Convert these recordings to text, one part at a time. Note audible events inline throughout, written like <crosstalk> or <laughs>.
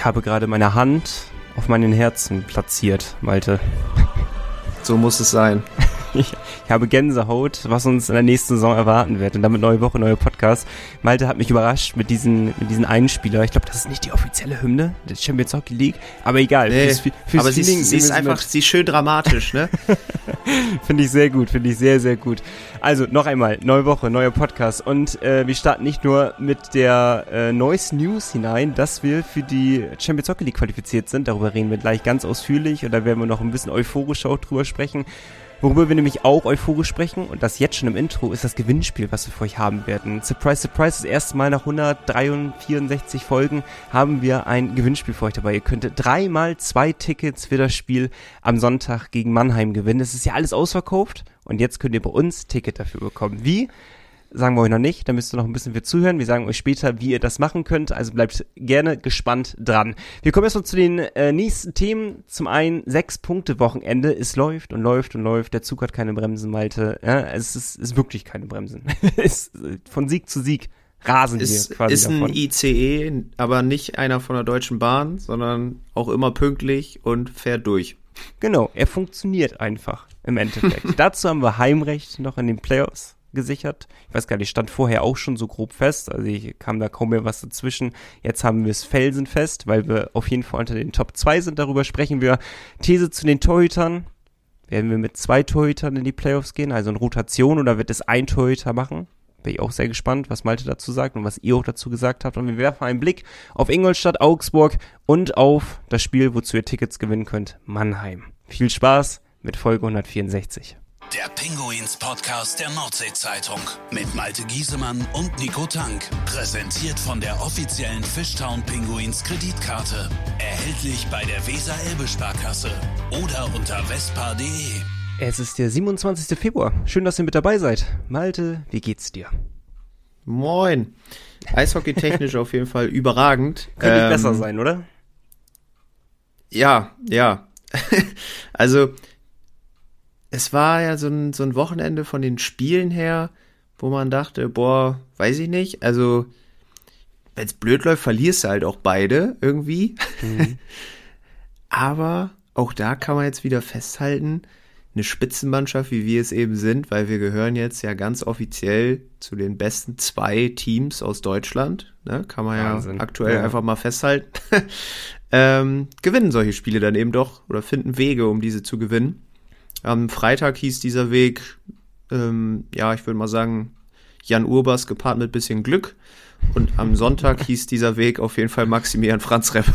Ich habe gerade meine Hand auf meinen Herzen platziert, Malte. So muss es sein. Ich, ich, habe Gänsehaut, was uns in der nächsten Saison erwarten wird. Und damit neue Woche, neue Podcast. Malte hat mich überrascht mit diesen, mit diesen Einspieler. Ich glaube, das ist nicht die offizielle Hymne der Champions Hockey League. Aber egal. Nee, fürs, fürs aber sie, sie ist einfach, sie ist schön dramatisch, ne? <laughs> finde ich sehr gut, finde ich sehr, sehr gut. Also, noch einmal, neue Woche, neuer Podcast. Und äh, wir starten nicht nur mit der äh, neuesten News hinein, dass wir für die Champions Hockey League qualifiziert sind. Darüber reden wir gleich ganz ausführlich. Und da werden wir noch ein bisschen euphorisch auch drüber sprechen. Worüber wir nämlich auch euphorisch sprechen, und das jetzt schon im Intro, ist das Gewinnspiel, was wir für euch haben werden. Surprise, surprise, das erste Mal nach 164 Folgen haben wir ein Gewinnspiel für euch dabei. Ihr könnt dreimal zwei Tickets für das Spiel am Sonntag gegen Mannheim gewinnen. Es ist ja alles ausverkauft und jetzt könnt ihr bei uns Ticket dafür bekommen. Wie? Sagen wir euch noch nicht, da müsst ihr noch ein bisschen für zuhören. Wir sagen euch später, wie ihr das machen könnt, also bleibt gerne gespannt dran. Wir kommen erstmal zu den äh, nächsten Themen. Zum einen sechs Punkte Wochenende. Es läuft und läuft und läuft. Der Zug hat keine Bremsen, Malte. Ja, es ist, ist wirklich keine Bremsen. <laughs> es, äh, von Sieg zu Sieg rasen ist, wir quasi Ist davon. ein ICE, aber nicht einer von der Deutschen Bahn, sondern auch immer pünktlich und fährt durch. Genau, er funktioniert einfach im Endeffekt. <laughs> Dazu haben wir Heimrecht noch in den Playoffs gesichert. Ich weiß gar nicht, stand vorher auch schon so grob fest. Also ich kam da kaum mehr was dazwischen. Jetzt haben wir es felsenfest, weil wir auf jeden Fall unter den Top 2 sind. Darüber sprechen wir. These zu den Torhütern. Werden wir mit zwei Torhütern in die Playoffs gehen, also in Rotation, oder wird es ein Torhüter machen? Bin ich auch sehr gespannt, was Malte dazu sagt und was ihr auch dazu gesagt habt. Und wir werfen einen Blick auf Ingolstadt, Augsburg und auf das Spiel, wozu ihr Tickets gewinnen könnt, Mannheim. Viel Spaß mit Folge 164. Der Pinguins Podcast der Nordsee-Zeitung mit Malte Giesemann und Nico Tank. Präsentiert von der offiziellen Fishtown Pinguins Kreditkarte. Erhältlich bei der Weser-Elbe-Sparkasse oder unter vespa.de. Es ist der 27. Februar. Schön, dass ihr mit dabei seid. Malte, wie geht's dir? Moin. Eishockey technisch <laughs> auf jeden Fall überragend. Könnte ähm, besser sein, oder? Ja, ja. <laughs> also es war ja so ein, so ein Wochenende von den Spielen her, wo man dachte, boah, weiß ich nicht. Also, wenn es blöd läuft, verlierst du halt auch beide irgendwie. Mhm. <laughs> Aber auch da kann man jetzt wieder festhalten, eine Spitzenmannschaft, wie wir es eben sind, weil wir gehören jetzt ja ganz offiziell zu den besten zwei Teams aus Deutschland. Ne? Kann man Wahnsinn. ja aktuell ja. einfach mal festhalten. <laughs> ähm, gewinnen solche Spiele dann eben doch oder finden Wege, um diese zu gewinnen. Am Freitag hieß dieser Weg, ähm, ja, ich würde mal sagen, Jan Urbas gepaart mit bisschen Glück. Und am <laughs> Sonntag hieß dieser Weg auf jeden Fall Maximilian Franz Repp.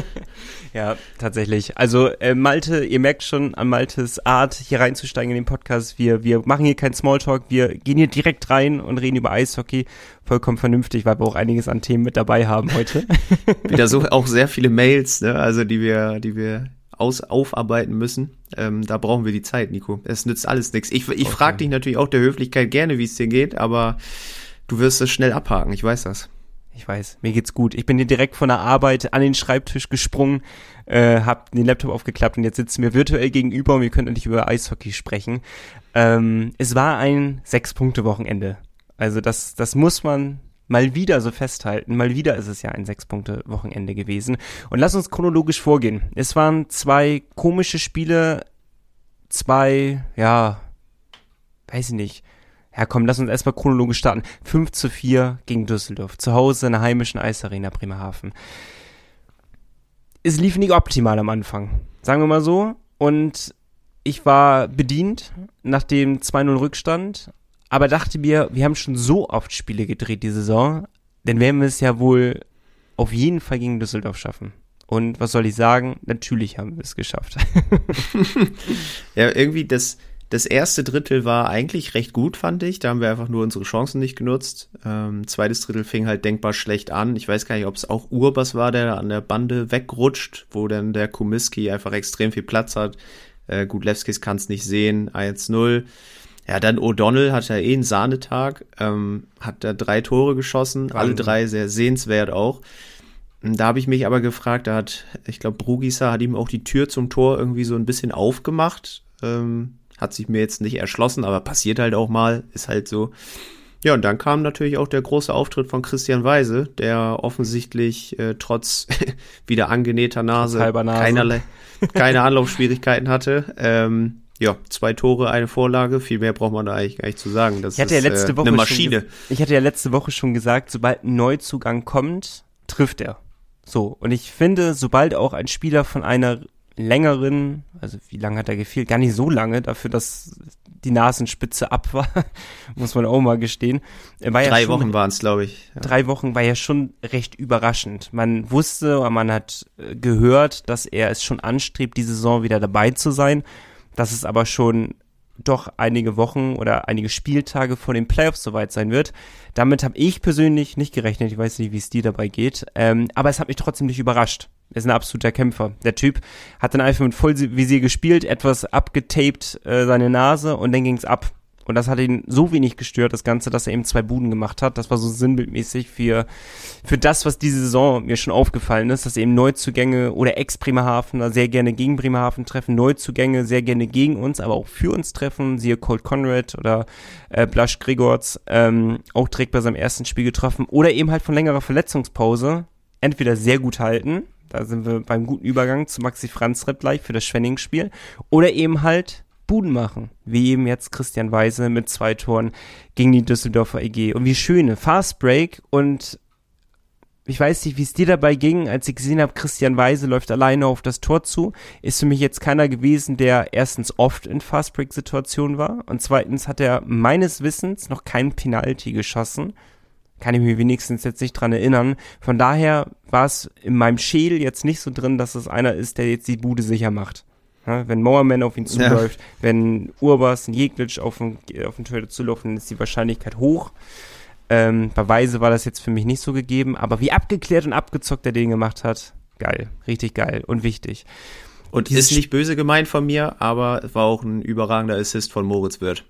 <laughs> ja, tatsächlich. Also äh, Malte, ihr merkt schon an Maltes Art, hier reinzusteigen in den Podcast. Wir, wir machen hier keinen Smalltalk, wir gehen hier direkt rein und reden über Eishockey. Vollkommen vernünftig, weil wir auch einiges an Themen mit dabei haben heute. <laughs> Wieder so auch sehr viele Mails, ne? Also die wir, die wir aus, aufarbeiten müssen. Ähm, da brauchen wir die Zeit, Nico. Es nützt alles nichts. Ich, ich okay. frage dich natürlich auch der Höflichkeit gerne, wie es dir geht, aber du wirst es schnell abhaken, ich weiß das. Ich weiß, mir geht's gut. Ich bin hier direkt von der Arbeit an den Schreibtisch gesprungen, äh, hab den Laptop aufgeklappt und jetzt sitzen wir virtuell gegenüber und wir können endlich über Eishockey sprechen. Ähm, es war ein Sechs-Punkte-Wochenende. Also das, das muss man mal wieder so festhalten. Mal wieder ist es ja ein Sechs-Punkte-Wochenende gewesen. Und lass uns chronologisch vorgehen. Es waren zwei komische Spiele, zwei, ja, weiß ich nicht. Ja, komm, lass uns erstmal chronologisch starten. 5 zu 4 gegen Düsseldorf. Zu Hause in der heimischen Eisarena Bremerhaven. Es lief nicht optimal am Anfang. Sagen wir mal so. Und ich war bedient nach dem 2-0 Rückstand aber dachte mir, wir haben schon so oft Spiele gedreht die Saison, dann werden wir es ja wohl auf jeden Fall gegen Düsseldorf schaffen. Und was soll ich sagen? Natürlich haben wir es geschafft. <laughs> ja, irgendwie das, das erste Drittel war eigentlich recht gut, fand ich. Da haben wir einfach nur unsere Chancen nicht genutzt. Ähm, zweites Drittel fing halt denkbar schlecht an. Ich weiß gar nicht, ob es auch Urbas war, der an der Bande wegrutscht, wo dann der Komiski einfach extrem viel Platz hat. Äh, gut, Levskis kann es nicht sehen. 1-0. Ja, dann O'Donnell hat ja eh einen Sahnetag, ähm, hat da drei Tore geschossen, Wahnsinn. alle drei sehr sehenswert auch. Da habe ich mich aber gefragt, da hat, ich glaube, Brugisa hat ihm auch die Tür zum Tor irgendwie so ein bisschen aufgemacht. Ähm, hat sich mir jetzt nicht erschlossen, aber passiert halt auch mal, ist halt so. Ja, und dann kam natürlich auch der große Auftritt von Christian Weise, der offensichtlich äh, trotz <laughs> wieder angenähter Nase, Nase. Keinerlei, keine Anlaufschwierigkeiten hatte. Ähm, ja, zwei Tore, eine Vorlage, viel mehr braucht man da eigentlich gar nicht zu sagen. Das ich hatte ist ja letzte äh, Woche eine Maschine. Schon, ich hatte ja letzte Woche schon gesagt, sobald ein Neuzugang kommt, trifft er. So, und ich finde, sobald auch ein Spieler von einer längeren, also wie lange hat er gefehlt? Gar nicht so lange, dafür, dass die Nasenspitze ab war, <laughs> muss man auch mal gestehen. War drei ja Wochen waren es, glaube ich. Ja. Drei Wochen war ja schon recht überraschend. Man wusste, oder man hat äh, gehört, dass er es schon anstrebt, die Saison wieder dabei zu sein. Dass es aber schon doch einige Wochen oder einige Spieltage vor den Playoffs soweit sein wird. Damit habe ich persönlich nicht gerechnet. Ich weiß nicht, wie es dir dabei geht. Ähm, aber es hat mich trotzdem nicht überrascht. Er ist ein absoluter Kämpfer. Der Typ hat dann einfach mit Vollvisier gespielt, etwas abgetaped äh, seine Nase und dann ging's ab. Und das hat ihn so wenig gestört, das Ganze, dass er eben zwei Buden gemacht hat. Das war so sinnbildmäßig für, für das, was diese Saison mir schon aufgefallen ist, dass eben Neuzugänge oder Ex-Bremerhavener sehr gerne gegen Bremerhaven treffen, Neuzugänge sehr gerne gegen uns, aber auch für uns treffen. Siehe Colt Conrad oder äh, Blasch Gregorz, ähm, auch direkt bei seinem ersten Spiel getroffen. Oder eben halt von längerer Verletzungspause entweder sehr gut halten, da sind wir beim guten Übergang zu Maxi Franz Rep gleich für das Schwenning-Spiel, oder eben halt Buden machen, wie eben jetzt Christian Weise mit zwei Toren gegen die Düsseldorfer EG. Und wie schöne Fast Break und ich weiß nicht, wie es dir dabei ging, als ich gesehen habe, Christian Weise läuft alleine auf das Tor zu. Ist für mich jetzt keiner gewesen, der erstens oft in Fast Break Situationen war und zweitens hat er meines Wissens noch kein Penalty geschossen. Kann ich mir wenigstens jetzt nicht dran erinnern. Von daher war es in meinem Schädel jetzt nicht so drin, dass es einer ist, der jetzt die Bude sicher macht. Ja, wenn Mowerman auf ihn zuläuft, ja. wenn Urbas und Jeglitsch auf den, auf den Trader zulaufen, dann ist die Wahrscheinlichkeit hoch. Ähm, bei Weise war das jetzt für mich nicht so gegeben, aber wie abgeklärt und abgezockt er den gemacht hat, geil, richtig geil und wichtig. Und, und ist nicht böse gemeint von mir, aber es war auch ein überragender Assist von Moritz Wirth.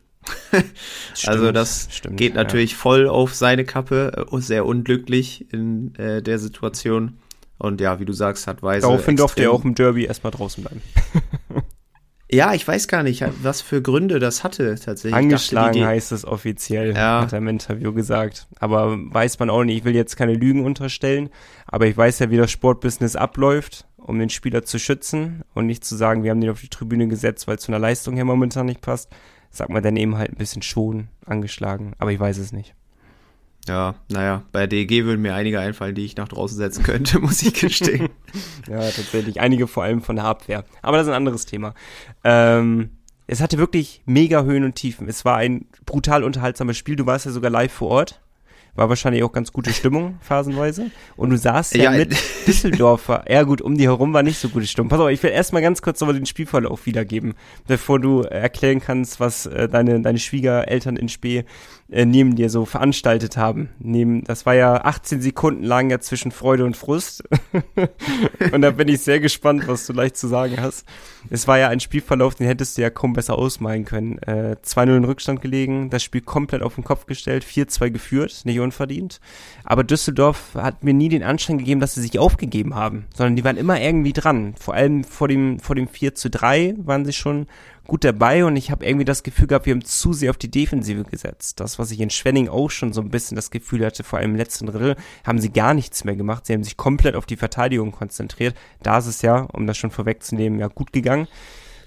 <laughs> also das stimmt, geht natürlich ja. voll auf seine Kappe, äh, sehr unglücklich in äh, der Situation. Und ja, wie du sagst, hat Weise. Daraufhin durfte er auch im Derby erstmal draußen bleiben. <laughs> ja, ich weiß gar nicht, was für Gründe das hatte tatsächlich. Angeschlagen dachte, heißt es offiziell, ja. hat er im Interview gesagt. Aber weiß man auch nicht. Ich will jetzt keine Lügen unterstellen, aber ich weiß ja, wie das Sportbusiness abläuft, um den Spieler zu schützen und nicht zu sagen, wir haben den auf die Tribüne gesetzt, weil es zu einer Leistung her momentan nicht passt. Sagt man dann eben halt ein bisschen schon angeschlagen, aber ich weiß es nicht. Ja, naja, bei DEG würden mir einige einfallen, die ich nach draußen setzen <laughs> könnte, muss ich gestehen. <laughs> ja, tatsächlich. Einige vor allem von der Abwehr. Aber das ist ein anderes Thema. Ähm, es hatte wirklich mega Höhen und Tiefen. Es war ein brutal unterhaltsames Spiel. Du warst ja sogar live vor Ort. War wahrscheinlich auch ganz gute Stimmung, phasenweise. Und du saßt ja, ja mit <laughs> Düsseldorfer. Ja gut, um die herum war nicht so gute Stimmung. Pass auf, ich will erstmal ganz kurz nochmal den Spielverlauf wiedergeben, bevor du erklären kannst, was äh, deine, deine Schwiegereltern in Spee äh, neben dir so veranstaltet haben. Neben, das war ja 18 Sekunden lang ja zwischen Freude und Frust. <laughs> und da bin ich sehr gespannt, was du leicht zu sagen hast. Es war ja ein Spielverlauf, den hättest du ja kaum besser ausmalen können. Äh, 2-0 in Rückstand gelegen, das Spiel komplett auf den Kopf gestellt, 4-2 geführt, nicht unverdient. Aber Düsseldorf hat mir nie den Anschein gegeben, dass sie sich aufgegeben haben, sondern die waren immer irgendwie dran. Vor allem vor dem, vor dem 4 zu 3 waren sie schon gut dabei und ich habe irgendwie das Gefühl gehabt, wir haben zu sehr auf die Defensive gesetzt. Das, was ich in Schwenning auch schon so ein bisschen das Gefühl hatte, vor allem im letzten Drittel, haben sie gar nichts mehr gemacht. Sie haben sich komplett auf die Verteidigung konzentriert. Da ist es ja, um das schon vorwegzunehmen, ja gut gegangen.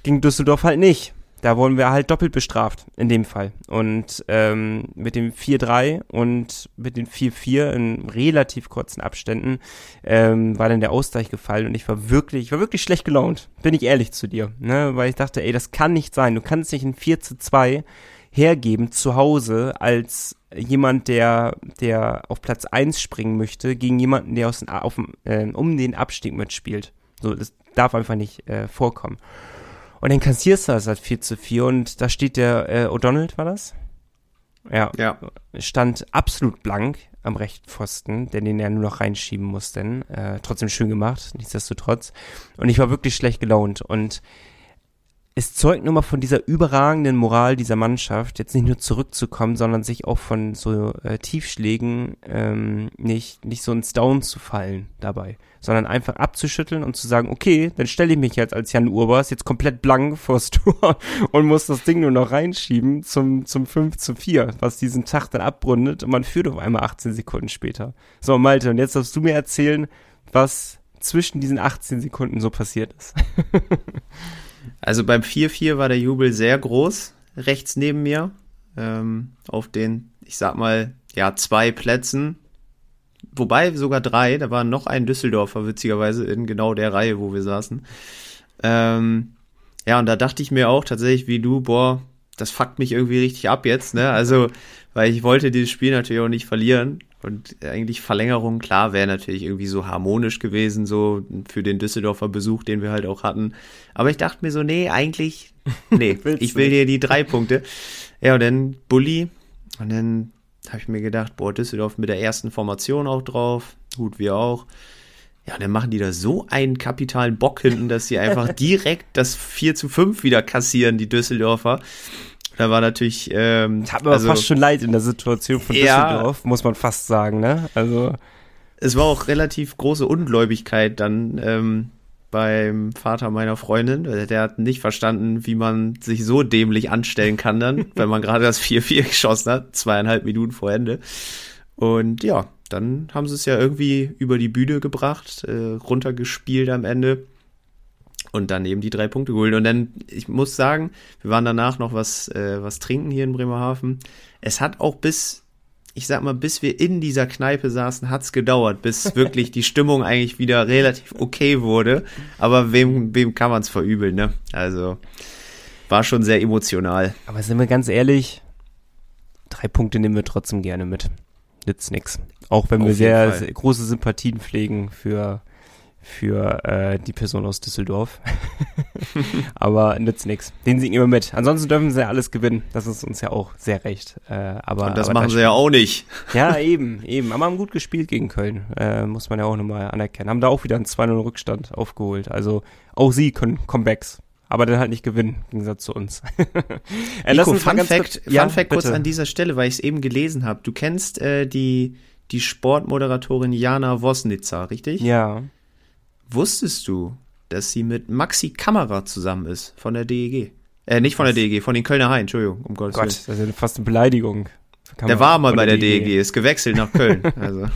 Ging Düsseldorf halt nicht da wurden wir halt doppelt bestraft in dem Fall. Und ähm, mit dem 4-3 und mit den 4-4 in relativ kurzen Abständen ähm, war dann der Ausgleich gefallen und ich war wirklich, ich war wirklich schlecht gelaunt, bin ich ehrlich zu dir. Ne? Weil ich dachte, ey, das kann nicht sein. Du kannst nicht ein 4 2 hergeben zu Hause als jemand, der, der auf Platz 1 springen möchte, gegen jemanden, der aus, auf, äh, um den Abstieg mitspielt. So, das darf einfach nicht äh, vorkommen. Und dann kassierst du das halt 4 zu 4 und da steht der äh, O'Donnell, war das? Ja. ja. Stand absolut blank am rechten Pfosten, denn den er nur noch reinschieben muss, denn äh, trotzdem schön gemacht, nichtsdestotrotz. Und ich war wirklich schlecht gelaunt und es zeugt nur mal von dieser überragenden Moral dieser Mannschaft, jetzt nicht nur zurückzukommen, sondern sich auch von so äh, Tiefschlägen ähm, nicht, nicht so ins Down zu fallen dabei, sondern einfach abzuschütteln und zu sagen, okay, dann stelle ich mich jetzt als Jan Urbers jetzt komplett blank <laughs> vors Tor und muss das Ding nur noch reinschieben zum, zum 5 zu 4, was diesen Tag dann abrundet und man führt auf einmal 18 Sekunden später. So, Malte, und jetzt darfst du mir erzählen, was zwischen diesen 18 Sekunden so passiert ist. <laughs> Also beim 4-4 war der Jubel sehr groß, rechts neben mir, ähm, auf den, ich sag mal, ja, zwei Plätzen. Wobei sogar drei, da war noch ein Düsseldorfer, witzigerweise, in genau der Reihe, wo wir saßen. Ähm, ja, und da dachte ich mir auch tatsächlich wie du, boah, das fuckt mich irgendwie richtig ab jetzt, ne? Also, weil ich wollte dieses Spiel natürlich auch nicht verlieren. Und eigentlich Verlängerung, klar, wäre natürlich irgendwie so harmonisch gewesen, so für den Düsseldorfer Besuch, den wir halt auch hatten. Aber ich dachte mir so, nee, eigentlich, nee, <laughs> ich will hier die drei Punkte. Ja, und dann Bulli. Und dann habe ich mir gedacht, boah, Düsseldorf mit der ersten Formation auch drauf. Gut, wir auch. Ja, und dann machen die da so einen kapitalen Bock hinten, dass sie einfach <laughs> direkt das 4 zu 5 wieder kassieren, die Düsseldorfer. Da war natürlich. Ähm, Hat mir also, fast schon leid in der Situation von ja, Düsseldorf, muss man fast sagen, ne? Also. Es war auch relativ große Ungläubigkeit dann ähm, beim Vater meiner Freundin. Der hat nicht verstanden, wie man sich so dämlich anstellen kann dann, <laughs> wenn man gerade das 4-4 geschossen hat, zweieinhalb Minuten vor Ende. Und ja, dann haben sie es ja irgendwie über die Bühne gebracht, äh, runtergespielt am Ende und dann eben die drei Punkte geholt. Und dann, ich muss sagen, wir waren danach noch was, äh, was trinken hier in Bremerhaven. Es hat auch bis, ich sag mal, bis wir in dieser Kneipe saßen, hat's gedauert, bis <laughs> wirklich die Stimmung eigentlich wieder relativ okay wurde. Aber wem, wem kann man's verübeln, ne? Also, war schon sehr emotional. Aber sind wir ganz ehrlich, drei Punkte nehmen wir trotzdem gerne mit. Nützt nix. Auch wenn Auf wir sehr, sehr große Sympathien pflegen für für äh, die Person aus Düsseldorf. <laughs> aber nützt nichts. Den siegen immer mit. Ansonsten dürfen sie ja alles gewinnen. Das ist uns ja auch sehr recht. Äh, aber, Und das aber machen sie ja auch nicht. Ja, <laughs> eben, eben. Aber haben gut gespielt gegen Köln. Äh, muss man ja auch nochmal anerkennen. Haben da auch wieder einen 2-0 Rückstand aufgeholt. Also auch sie können Comebacks. Aber dann halt nicht gewinnen, im Gegensatz zu uns. <laughs> äh, Nico, Fun Fact, kurz, Fun ja, Fact kurz an dieser Stelle, weil ich es eben gelesen habe. Du kennst äh, die, die Sportmoderatorin Jana Wosnitzer, richtig? Ja. Wusstest du, dass sie mit Maxi Kamera zusammen ist von der DEG? Äh, nicht von der DEG, von den Kölner Hain, Entschuldigung, um Gottes Gott, Willen. das ist ja fast eine Beleidigung. der war mal bei der, der DEG, DEG, ist gewechselt nach Köln. <laughs> also.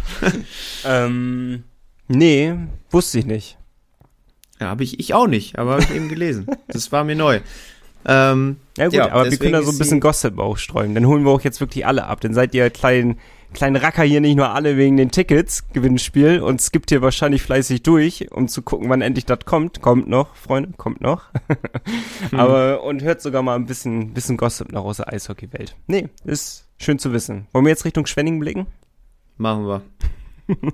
ähm, nee, wusste ich nicht. Ja, habe ich, ich auch nicht, aber habe ich eben gelesen. Das war mir neu. Ähm, ja gut, ja, aber wir können da so ein bisschen Gossip auch streuen. Dann holen wir auch jetzt wirklich alle ab. Dann seid ihr kleinen kleinen Racker hier nicht nur alle wegen den Tickets, Gewinnspiel, und skippt hier wahrscheinlich fleißig durch, um zu gucken, wann endlich das kommt. Kommt noch, Freunde, kommt noch. hm. Aber, und hört sogar mal ein bisschen, bisschen Gossip noch aus der Eishockey-Welt. Nee, ist schön zu wissen. Wollen wir jetzt Richtung Schwenning blicken? Machen wir. <laughs>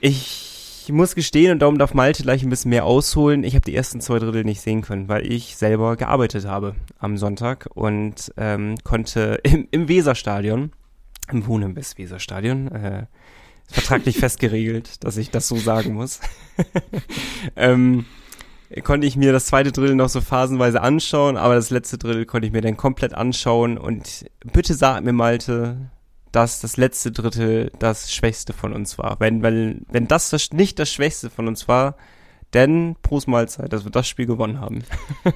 ich muss gestehen, und darum darf Malte gleich ein bisschen mehr ausholen. Ich habe die ersten zwei Drittel nicht sehen können, weil ich selber gearbeitet habe am Sonntag und ähm, konnte <laughs> im, im Weserstadion im Wohnen im Westweserstadion. Äh, vertraglich <laughs> festgeregelt, dass ich das so sagen muss. <laughs> ähm, konnte ich mir das zweite Drill noch so phasenweise anschauen, aber das letzte Drill konnte ich mir dann komplett anschauen und bitte sag mir Malte, dass das letzte Drittel das Schwächste von uns war. Wenn, weil, wenn das, das nicht das Schwächste von uns war, dann Prost Mahlzeit, dass wir das Spiel gewonnen haben. <laughs>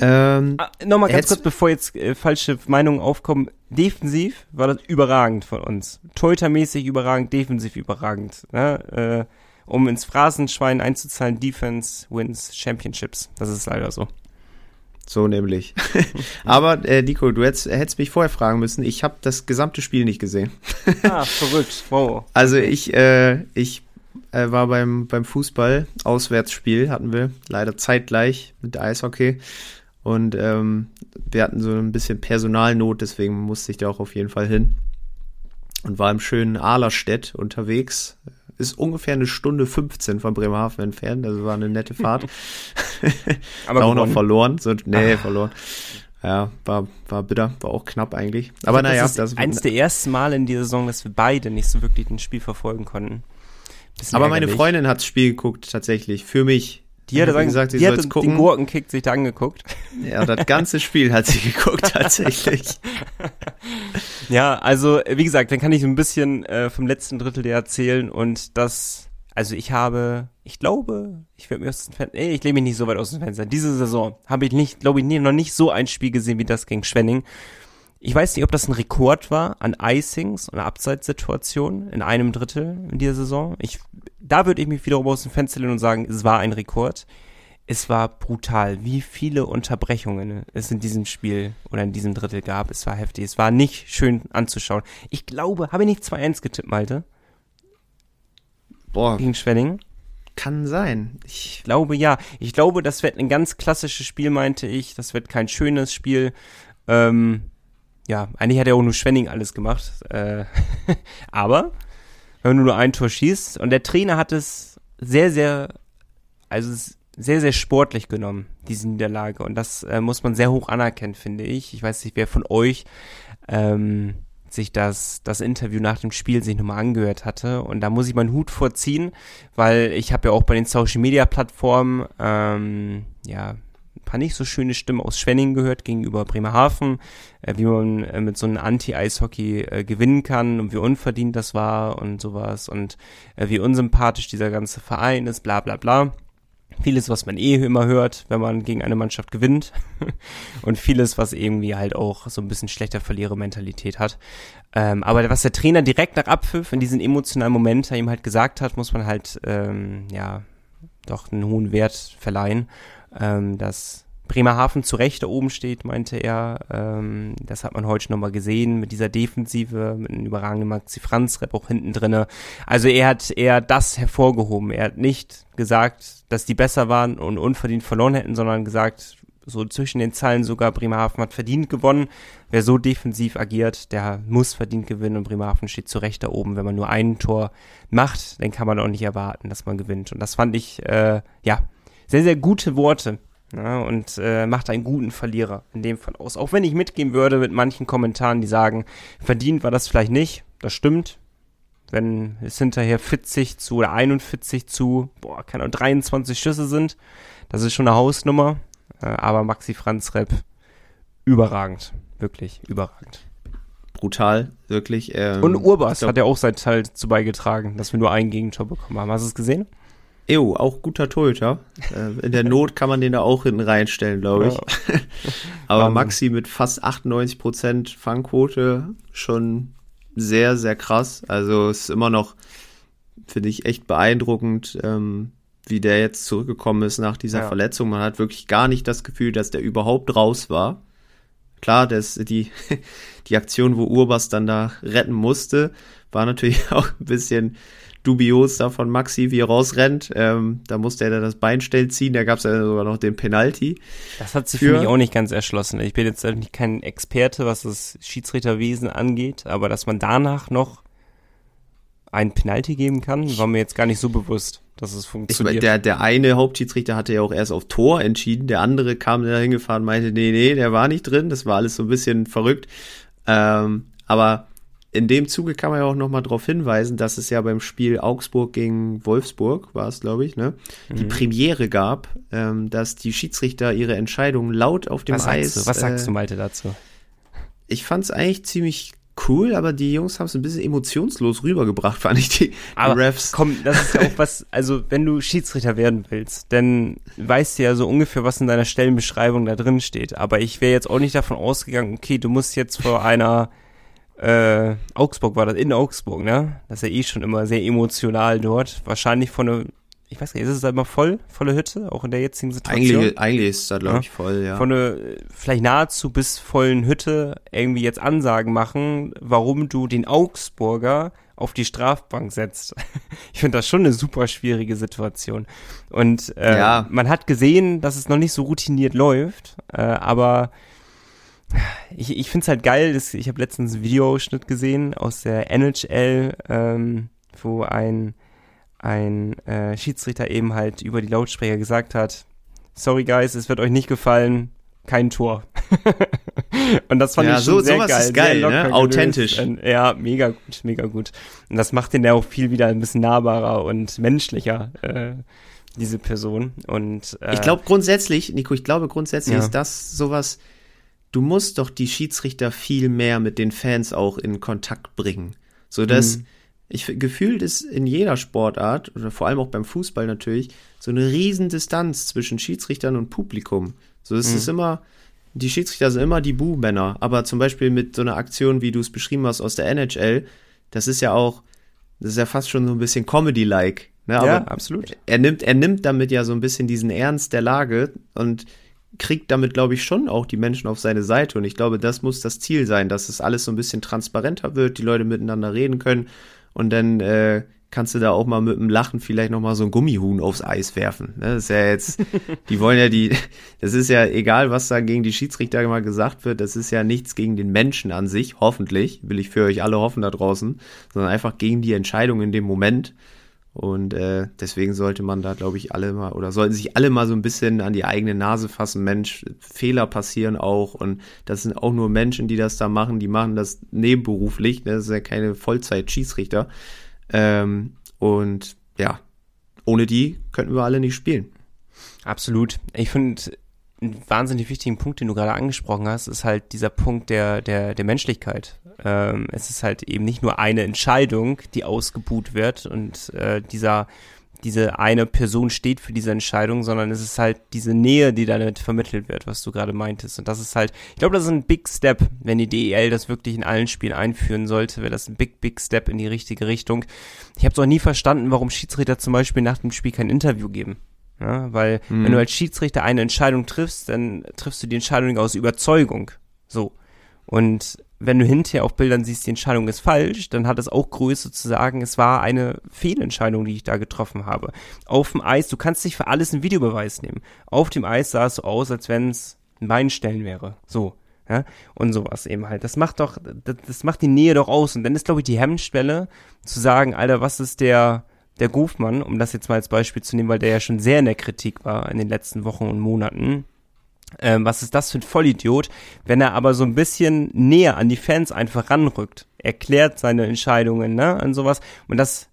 Ähm, ah, Nochmal ganz kurz, bevor jetzt äh, falsche Meinungen aufkommen. Defensiv war das überragend von uns. Torhütermäßig überragend, defensiv überragend. Ne? Äh, um ins Phrasenschwein einzuzahlen, Defense wins Championships. Das ist leider so. So nämlich. <laughs> Aber äh, Nico, du hättest, hättest mich vorher fragen müssen. Ich habe das gesamte Spiel nicht gesehen. ah, verrückt. Wow. Also ich, äh, ich äh, war beim, beim Fußball, Auswärtsspiel hatten wir, leider zeitgleich mit Eishockey. Und ähm, wir hatten so ein bisschen Personalnot, deswegen musste ich da auch auf jeden Fall hin. Und war im schönen Ahlerstedt unterwegs. Ist ungefähr eine Stunde 15 von Bremerhaven entfernt, also war eine nette Fahrt. <laughs> Aber auch noch verloren. So, nee, Ach. verloren. Ja, war, war bitter, war auch knapp eigentlich. Aber naja, das ist das eins der ersten Mal in dieser Saison, dass wir beide nicht so wirklich ein Spiel verfolgen konnten. Aber meine Freundin hat das Spiel geguckt, tatsächlich, für mich Die hat, sagen, gesagt, die hat den Gurkenkick sich da angeguckt. Ja, das ganze Spiel hat sie geguckt, <laughs> tatsächlich. <laughs> ja, also, wie gesagt, dann kann ich ein bisschen äh, vom letzten Drittel dir erzählen und das, also ich habe, ich glaube, ich werde mir aus dem Fenster, nee, ich lehne mich nicht so weit aus dem Fenster. Diese Saison habe ich nicht, glaube ich, nie, noch nicht so ein Spiel gesehen wie das gegen Schwenning. Ich weiß nicht, ob das ein Rekord war an Icings und Abseitssituationen in einem Drittel in dieser Saison. Ich, da würde ich mich wiederum aus dem Fenster lehnen und sagen, es war ein Rekord. Es war brutal, wie viele Unterbrechungen es in diesem Spiel oder in diesem Drittel gab. Es war heftig. Es war nicht schön anzuschauen. Ich glaube, habe ich nicht 2-1 getippt, Malte? Boah. Gegen Schwenning? Kann sein. Ich glaube ja. Ich glaube, das wird ein ganz klassisches Spiel, meinte ich. Das wird kein schönes Spiel. Ähm, ja, eigentlich hat er auch nur Schwenning alles gemacht. Äh, <laughs> aber wenn du nur ein Tor schießt und der Trainer hat es sehr, sehr, also sehr, sehr sportlich genommen, diese Niederlage. Und das äh, muss man sehr hoch anerkennen, finde ich. Ich weiß nicht, wer von euch ähm, sich das, das Interview nach dem Spiel sich nochmal angehört hatte. Und da muss ich meinen Hut vorziehen, weil ich habe ja auch bei den Social Media Plattformen ähm, ja paar nicht so schöne Stimmen aus Schwenning gehört gegenüber Bremerhaven, äh, wie man äh, mit so einem Anti-Eishockey äh, gewinnen kann und wie unverdient das war und sowas und äh, wie unsympathisch dieser ganze Verein ist, bla bla bla. Vieles, was man eh immer hört, wenn man gegen eine Mannschaft gewinnt. <laughs> und vieles, was irgendwie halt auch so ein bisschen schlechter Verlierer-Mentalität hat. Ähm, aber was der Trainer direkt nach Abpfiff in diesen emotionalen Momenten ihm halt gesagt hat, muss man halt, ähm, ja, doch einen hohen Wert verleihen ähm, dass Bremerhaven zu Recht da oben steht, meinte er. Ähm, das hat man heute nochmal gesehen mit dieser Defensive, mit einem überragenden Maxi Franz Rep auch hinten drinne. Also er hat eher das hervorgehoben. Er hat nicht gesagt, dass die besser waren und unverdient verloren hätten, sondern gesagt, so zwischen den Zeilen sogar, Bremerhaven hat verdient gewonnen. Wer so defensiv agiert, der muss verdient gewinnen und Bremerhaven steht zu Recht da oben. Wenn man nur ein Tor macht, dann kann man auch nicht erwarten, dass man gewinnt. Und das fand ich, äh, ja, sehr, sehr gute Worte. Ja, und äh, macht einen guten Verlierer in dem Fall aus. Auch wenn ich mitgehen würde mit manchen Kommentaren, die sagen, verdient war das vielleicht nicht. Das stimmt. Wenn es hinterher 40 zu oder 41 zu, boah, keine Ahnung, 23 Schüsse sind, das ist schon eine Hausnummer. Äh, aber Maxi Franz Rep, überragend. Wirklich überragend. Brutal, wirklich. Ähm, und Urbas hat ja auch seinen Teil zu beigetragen, dass wir nur einen Gegentor bekommen haben. Hast du es gesehen? Ew, auch guter Torhüter. Äh, in der Not kann man den da auch hinten reinstellen, glaube ich. Ja. <laughs> Aber Maxi mit fast 98% Fangquote schon sehr, sehr krass. Also es ist immer noch, finde ich, echt beeindruckend, ähm, wie der jetzt zurückgekommen ist nach dieser ja. Verletzung. Man hat wirklich gar nicht das Gefühl, dass der überhaupt raus war. Klar, das, die, <laughs> die Aktion, wo Urbas dann da retten musste, war natürlich <laughs> auch ein bisschen dubios da von Maxi, wie er rausrennt. Ähm, da musste er dann das Beinstell ziehen, da gab es ja sogar noch den Penalty. Das hat sich für mich auch nicht ganz erschlossen. Ich bin jetzt kein Experte, was das Schiedsrichterwesen angeht, aber dass man danach noch ein Penalty geben kann, war mir jetzt gar nicht so bewusst, dass es funktioniert. Ich, der, der eine Hauptschiedsrichter hatte ja auch erst auf Tor entschieden, der andere kam da hingefahren und meinte, nee, nee, der war nicht drin, das war alles so ein bisschen verrückt. Ähm, aber in dem Zuge kann man ja auch nochmal darauf hinweisen, dass es ja beim Spiel Augsburg gegen Wolfsburg, war es, glaube ich, ne, mhm. die Premiere gab, ähm, dass die Schiedsrichter ihre Entscheidungen laut auf dem Was Eis. Sagst du? Was sagst äh, du, Malte, dazu? Ich fand es eigentlich ziemlich cool, aber die Jungs haben es ein bisschen emotionslos rübergebracht, fand ich die, aber Refs. Komm, das ist ja auch was, also wenn du Schiedsrichter werden willst, dann weißt du ja so ungefähr, was in deiner Stellenbeschreibung da drin steht. Aber ich wäre jetzt auch nicht davon ausgegangen, okay, du musst jetzt vor einer äh, Augsburg war das, in Augsburg, ne? Das ist ja eh schon immer sehr emotional dort. Wahrscheinlich von einer, ich weiß nicht, ist es da immer voll, volle Hütte, auch in der jetzigen Situation? Eigentlich, eigentlich ist es da, glaube ich, voll, ja. Von einer vielleicht nahezu bis vollen Hütte irgendwie jetzt Ansagen machen, warum du den Augsburger auf die Strafbank setzt. <laughs> ich finde das schon eine super schwierige Situation. Und äh, ja. man hat gesehen, dass es noch nicht so routiniert läuft, äh, aber ich, ich finde es halt geil, dass, ich habe letztens einen Videoschnitt gesehen aus der NHL, ähm, wo ein, ein äh, Schiedsrichter eben halt über die Lautsprecher gesagt hat, sorry guys, es wird euch nicht gefallen, kein Tor. <laughs> und das fand ja, ich schon so, sehr geil. Ist geil, ne? Authentisch. Und, ja, mega gut, mega gut. Und das macht den ja auch viel wieder ein bisschen nahbarer und menschlicher. Äh, diese Person. Und äh, ich glaube grundsätzlich, Nico, ich glaube grundsätzlich ja. ist das sowas. Du musst doch die Schiedsrichter viel mehr mit den Fans auch in Kontakt bringen, so dass mhm. ich gefühlt ist in jeder Sportart oder vor allem auch beim Fußball natürlich so eine riesen Distanz zwischen Schiedsrichtern und Publikum. So es mhm. ist immer die Schiedsrichter sind immer die Buhmänner, aber zum Beispiel mit so einer Aktion, wie du es beschrieben hast aus der NHL, das ist ja auch, das ist ja fast schon so ein bisschen Comedy-like. Ne? Aber ja, absolut. Er nimmt, er nimmt damit ja so ein bisschen diesen Ernst der Lage und kriegt damit, glaube ich, schon auch die Menschen auf seine Seite. Und ich glaube, das muss das Ziel sein, dass es alles so ein bisschen transparenter wird, die Leute miteinander reden können und dann äh, kannst du da auch mal mit dem Lachen vielleicht noch mal so ein Gummihuhn aufs Eis werfen. Ne? Das ist ja jetzt, <laughs> die wollen ja die, das ist ja egal, was da gegen die Schiedsrichter immer gesagt wird, das ist ja nichts gegen den Menschen an sich, hoffentlich, will ich für euch alle hoffen da draußen, sondern einfach gegen die Entscheidung in dem Moment. Und äh, deswegen sollte man da, glaube ich, alle mal oder sollten sich alle mal so ein bisschen an die eigene Nase fassen. Mensch, Fehler passieren auch und das sind auch nur Menschen, die das da machen. Die machen das nebenberuflich. Ne? Das sind ja keine Vollzeit-Schiedsrichter. Ähm, und ja, ohne die könnten wir alle nicht spielen. Absolut. Ich finde, einen wahnsinnig wichtigen Punkt, den du gerade angesprochen hast, ist halt dieser Punkt der, der, der Menschlichkeit. Ähm, es ist halt eben nicht nur eine Entscheidung, die ausgebuht wird und äh, dieser diese eine Person steht für diese Entscheidung, sondern es ist halt diese Nähe, die damit vermittelt wird, was du gerade meintest. Und das ist halt, ich glaube, das ist ein Big Step, wenn die DEL das wirklich in allen Spielen einführen sollte, wäre das ein Big, Big Step in die richtige Richtung. Ich habe es auch nie verstanden, warum Schiedsrichter zum Beispiel nach dem Spiel kein Interview geben. Ja, weil mhm. wenn du als Schiedsrichter eine Entscheidung triffst, dann triffst du die Entscheidung aus Überzeugung. So. Und wenn du hinterher auf Bildern siehst, die Entscheidung ist falsch, dann hat es auch Größe zu sagen, es war eine Fehlentscheidung, die ich da getroffen habe. Auf dem Eis, du kannst dich für alles einen Videobeweis nehmen. Auf dem Eis sah es so aus, als wenn es ein Beinstellen wäre. So. Ja, und sowas eben halt. Das macht doch, das, das macht die Nähe doch aus. Und dann ist, glaube ich, die Hemmschwelle zu sagen, Alter, was ist der, der Gufmann, um das jetzt mal als Beispiel zu nehmen, weil der ja schon sehr in der Kritik war in den letzten Wochen und Monaten ähm, was ist das für ein Vollidiot? Wenn er aber so ein bisschen näher an die Fans einfach ranrückt, erklärt seine Entscheidungen, ne, und sowas. Und das,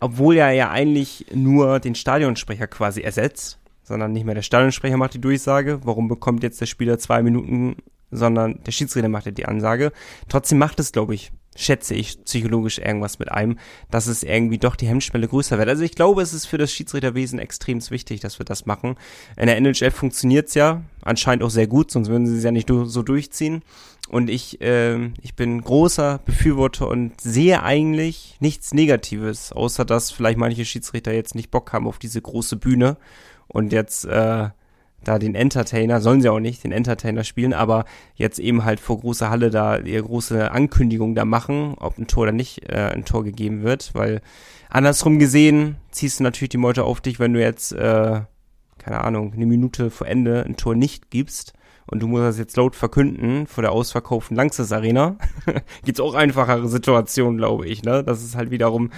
obwohl er ja eigentlich nur den Stadionsprecher quasi ersetzt, sondern nicht mehr der Stadionsprecher macht die Durchsage, warum bekommt jetzt der Spieler zwei Minuten, sondern der Schiedsrichter macht ja die Ansage. Trotzdem macht es, glaube ich, schätze ich, psychologisch irgendwas mit einem, dass es irgendwie doch die Hemmschwelle größer wird. Also ich glaube, es ist für das Schiedsrichterwesen extrem wichtig, dass wir das machen. In der NHL funktioniert's ja anscheinend auch sehr gut, sonst würden sie es ja nicht so durchziehen. Und ich, äh, ich bin großer Befürworter und sehe eigentlich nichts Negatives, außer dass vielleicht manche Schiedsrichter jetzt nicht Bock haben auf diese große Bühne und jetzt äh, da den Entertainer, sollen sie auch nicht den Entertainer spielen, aber jetzt eben halt vor großer Halle da ihre große Ankündigung da machen, ob ein Tor oder nicht äh, ein Tor gegeben wird, weil andersrum gesehen ziehst du natürlich die Meute auf dich, wenn du jetzt, äh, keine Ahnung, eine Minute vor Ende ein Tor nicht gibst und du musst das jetzt laut verkünden vor der ausverkauften Langsys Arena, <laughs> gibt's auch einfachere Situationen, glaube ich, ne? Das ist halt wiederum